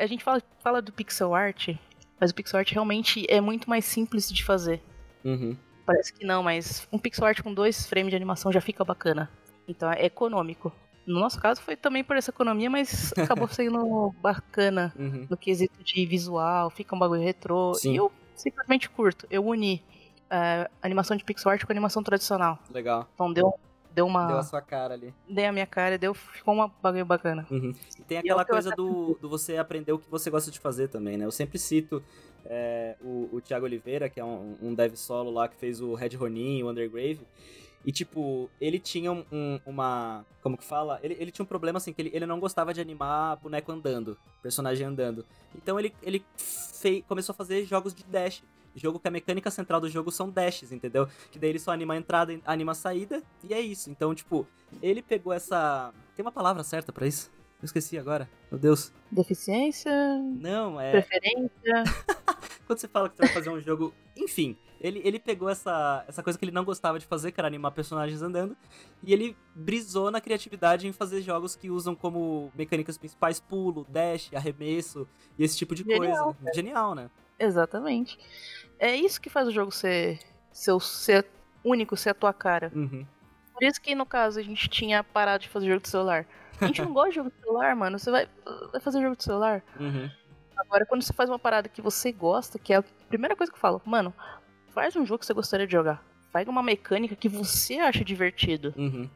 A gente fala, fala do pixel art, mas o pixel art realmente é muito mais simples de fazer. Uhum. Parece que não, mas um pixel art com dois frames de animação já fica bacana. Então é econômico. No nosso caso foi também por essa economia, mas [LAUGHS] acabou sendo bacana Uhum. no quesito de visual, fica um bagulho retrô. Sim. E eu simplesmente curto. Eu uni é, animação de pixel art com animação tradicional. Legal. Então deu, deu uma. Deu a sua cara ali. Dei a minha cara, deu, ficou uma bagulho bacana. Uhum. E tem E aquela eu coisa até do, do você aprender o que você gosta de fazer também, né? Eu sempre cito é, o, o Thiago Oliveira, que é um, um dev solo lá que fez o Red Ronin o Undergrave. E, tipo, ele tinha um- um- uma. Como que fala? Ele, ele tinha um problema assim, que ele, ele não gostava de animar boneco andando, personagem andando. Então ele, ele fei- começou a fazer jogos de dash. Jogo que a mecânica central do jogo são dashes, entendeu? Que daí ele só anima a entrada, anima a saída, e é isso. Então, tipo, ele pegou essa. Tem uma palavra certa pra isso? Eu esqueci agora. Meu Deus. Deficiência, Não, é. preferência. [LAUGHS] Quando você fala que você vai fazer um jogo. Enfim, ele, ele pegou essa, essa coisa que ele não gostava de fazer, que era animar personagens andando, e ele brisou na criatividade em fazer jogos que usam como mecânicas principais pulo, dash, arremesso e esse tipo de Genial, coisa. Genial, né? Exatamente. É isso que faz o jogo ser, o- ser único, ser a tua cara. Uhum. Por isso que, no caso, a gente tinha parado de fazer jogo de celular. A gente não gosta de jogo de celular, mano. Você vai, vai fazer jogo de celular. Uhum. Agora, quando você faz uma parada que você gosta, que é a primeira coisa que eu falo, mano, faz um jogo que você gostaria de jogar. Faz uma mecânica que você acha divertido. Uhum.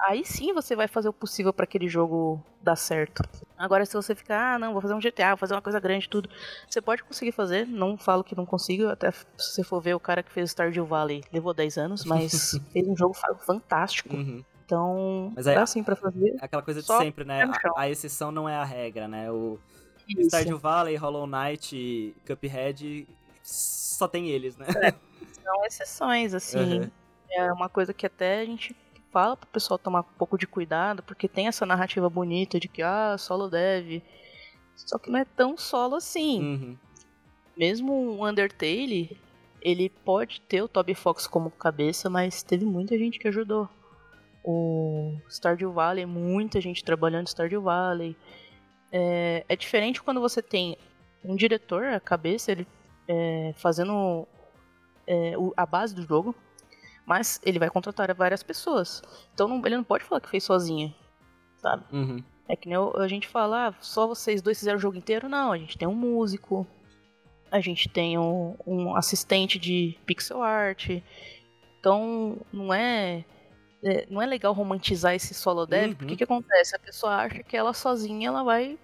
Aí sim você vai fazer o possível pra aquele jogo dar certo. Agora, se você ficar, ah, não, vou fazer um GTA, vou fazer uma coisa grande, tudo. Você pode conseguir fazer, não falo que não consigo. Até se você for ver o cara que fez Stardew Valley, levou 10 anos, mas [LAUGHS] fez um jogo fa- fantástico. Uhum. Então, Mas aí- dá sim pra fazer. É Aquela coisa de sempre, né? A, a exceção não é a regra, né? O Isso. Stardew Valley, Hollow Knight, Cuphead, só tem eles, né? São exceções, assim. Uhum. É uma coisa que até a gente fala pro pessoal tomar um pouco de cuidado, porque tem essa narrativa bonita de que, ah, solo deve. Só que não é tão solo assim. Uhum. Mesmo o Undertale, ele pode ter o Toby Fox como cabeça, mas teve muita gente que ajudou. O Stardew Valley, muita gente trabalhando Stardew Valley. É, é diferente quando você tem um diretor, a cabeça, ele é, fazendo é, o- a base do jogo, mas ele vai contratar várias pessoas. Então não- ele não pode falar que fez sozinho, sabe? Uhum. É que nem a gente fala, ah, só vocês dois fizeram o jogo inteiro. Não, a gente tem um músico, a gente tem um, um assistente de pixel art. Então, não é, é, não é legal romantizar esse solo dev, Uhum. porque o que acontece? A pessoa acha que ela sozinha ela vai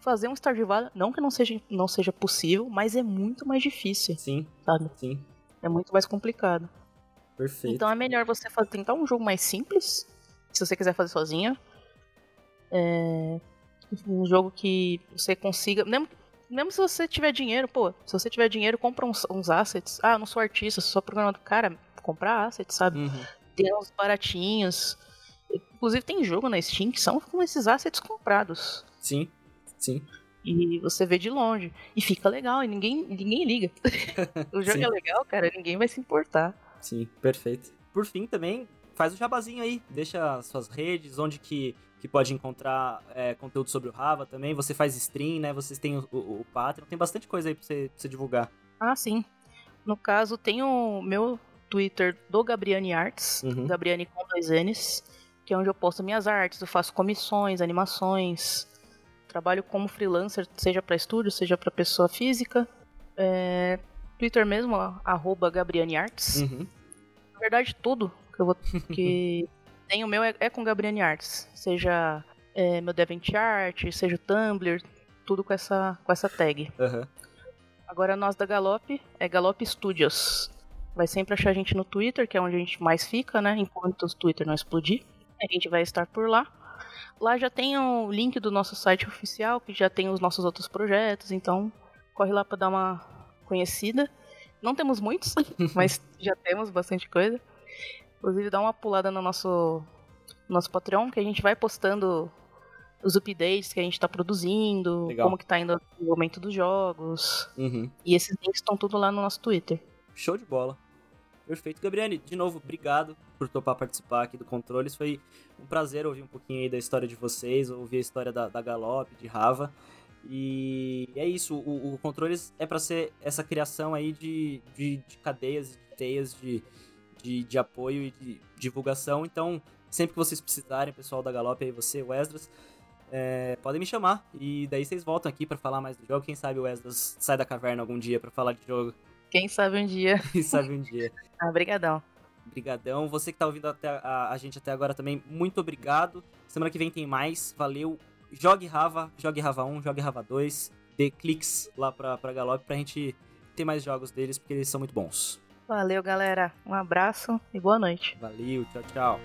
fazer um Stardew Valley. Não que não seja, não seja possível, mas é muito mais difícil, Sim, sabe? sim. É muito mais complicado. Perfeito. Então é melhor você fa- tentar um jogo mais simples, se você quiser fazer sozinho. É, um jogo que você consiga. Mesmo, mesmo se você tiver dinheiro, pô, se você tiver dinheiro, compra uns, uns assets. Ah, não sou artista, sou só programador. Cara, comprar assets, sabe? Uhum. Tem uns baratinhos. Inclusive tem jogo na Steam que são com esses assets comprados. Sim, sim. E você vê de longe. E fica legal, e ninguém, ninguém liga. [LAUGHS] o jogo Sim. é legal, cara, ninguém vai se importar. Sim, perfeito. Por fim, também, faz o jabazinho aí. Deixa as suas redes, onde que, que pode encontrar é, conteúdo sobre o Rava também. Você faz stream, né? Vocês têm o, o, o Patreon. Tem bastante coisa aí pra você, pra você divulgar. Ah, sim. No caso, tem o meu Twitter do Gabriani Arts, Uhum. Gabriani com dois N's, que é onde eu posto minhas artes, eu faço comissões, animações, trabalho como freelancer, seja para estúdio, seja para pessoa física. É, Twitter mesmo, arroba Gabriani Arts. Uhum. Na verdade, tudo que eu vou [LAUGHS] que tem o meu é, é com Gabriani Arts, seja é, meu DeviantArt, seja o Tumblr, tudo com essa, com essa tag. Aham. Agora nós da Galop é Galop Studios. Vai sempre achar a gente no Twitter, que é onde a gente mais fica, né? Enquanto o Twitter não explodir. A gente vai estar por lá. Lá já tem o link do nosso site oficial, que já tem os nossos outros projetos, então corre lá para dar uma conhecida. Não temos muitos, [LAUGHS] mas já temos bastante coisa. Inclusive dá uma pulada no nosso nosso Patreon, que a gente vai postando os updates que a gente tá produzindo, Legal. como que tá indo o desenvolvimento dos jogos. Uhum. E esses links estão tudo lá no nosso Twitter. Show de bola. Perfeito. Gabriele, de novo, obrigado por topar participar aqui do Controles. Foi um prazer ouvir um pouquinho aí da história de vocês, ouvir a história da, da Galop, de Rava. E é isso, o, o Controles é para ser essa criação aí de, de, de cadeias, de teias de, de, de, apoio e de divulgação. Então, sempre que vocês precisarem, pessoal da Galop, aí você, o Esdras, é, podem me chamar. E daí vocês voltam aqui para falar mais do jogo. Quem sabe o Esdras sai da caverna algum dia para falar de jogo. Quem sabe um dia. [LAUGHS] Quem sabe um dia. ah, brigadão. Obrigadão. Você que tá ouvindo até a, a, gente até agora também, muito obrigado. Semana que vem tem mais. Valeu. Jogue Rava, jogue Rava 1, jogue Rava 2. Dê cliques lá pra, pra Galop pra gente ter mais jogos deles, porque eles são muito bons. Valeu, galera. Um abraço e boa noite. Valeu, tchau, tchau.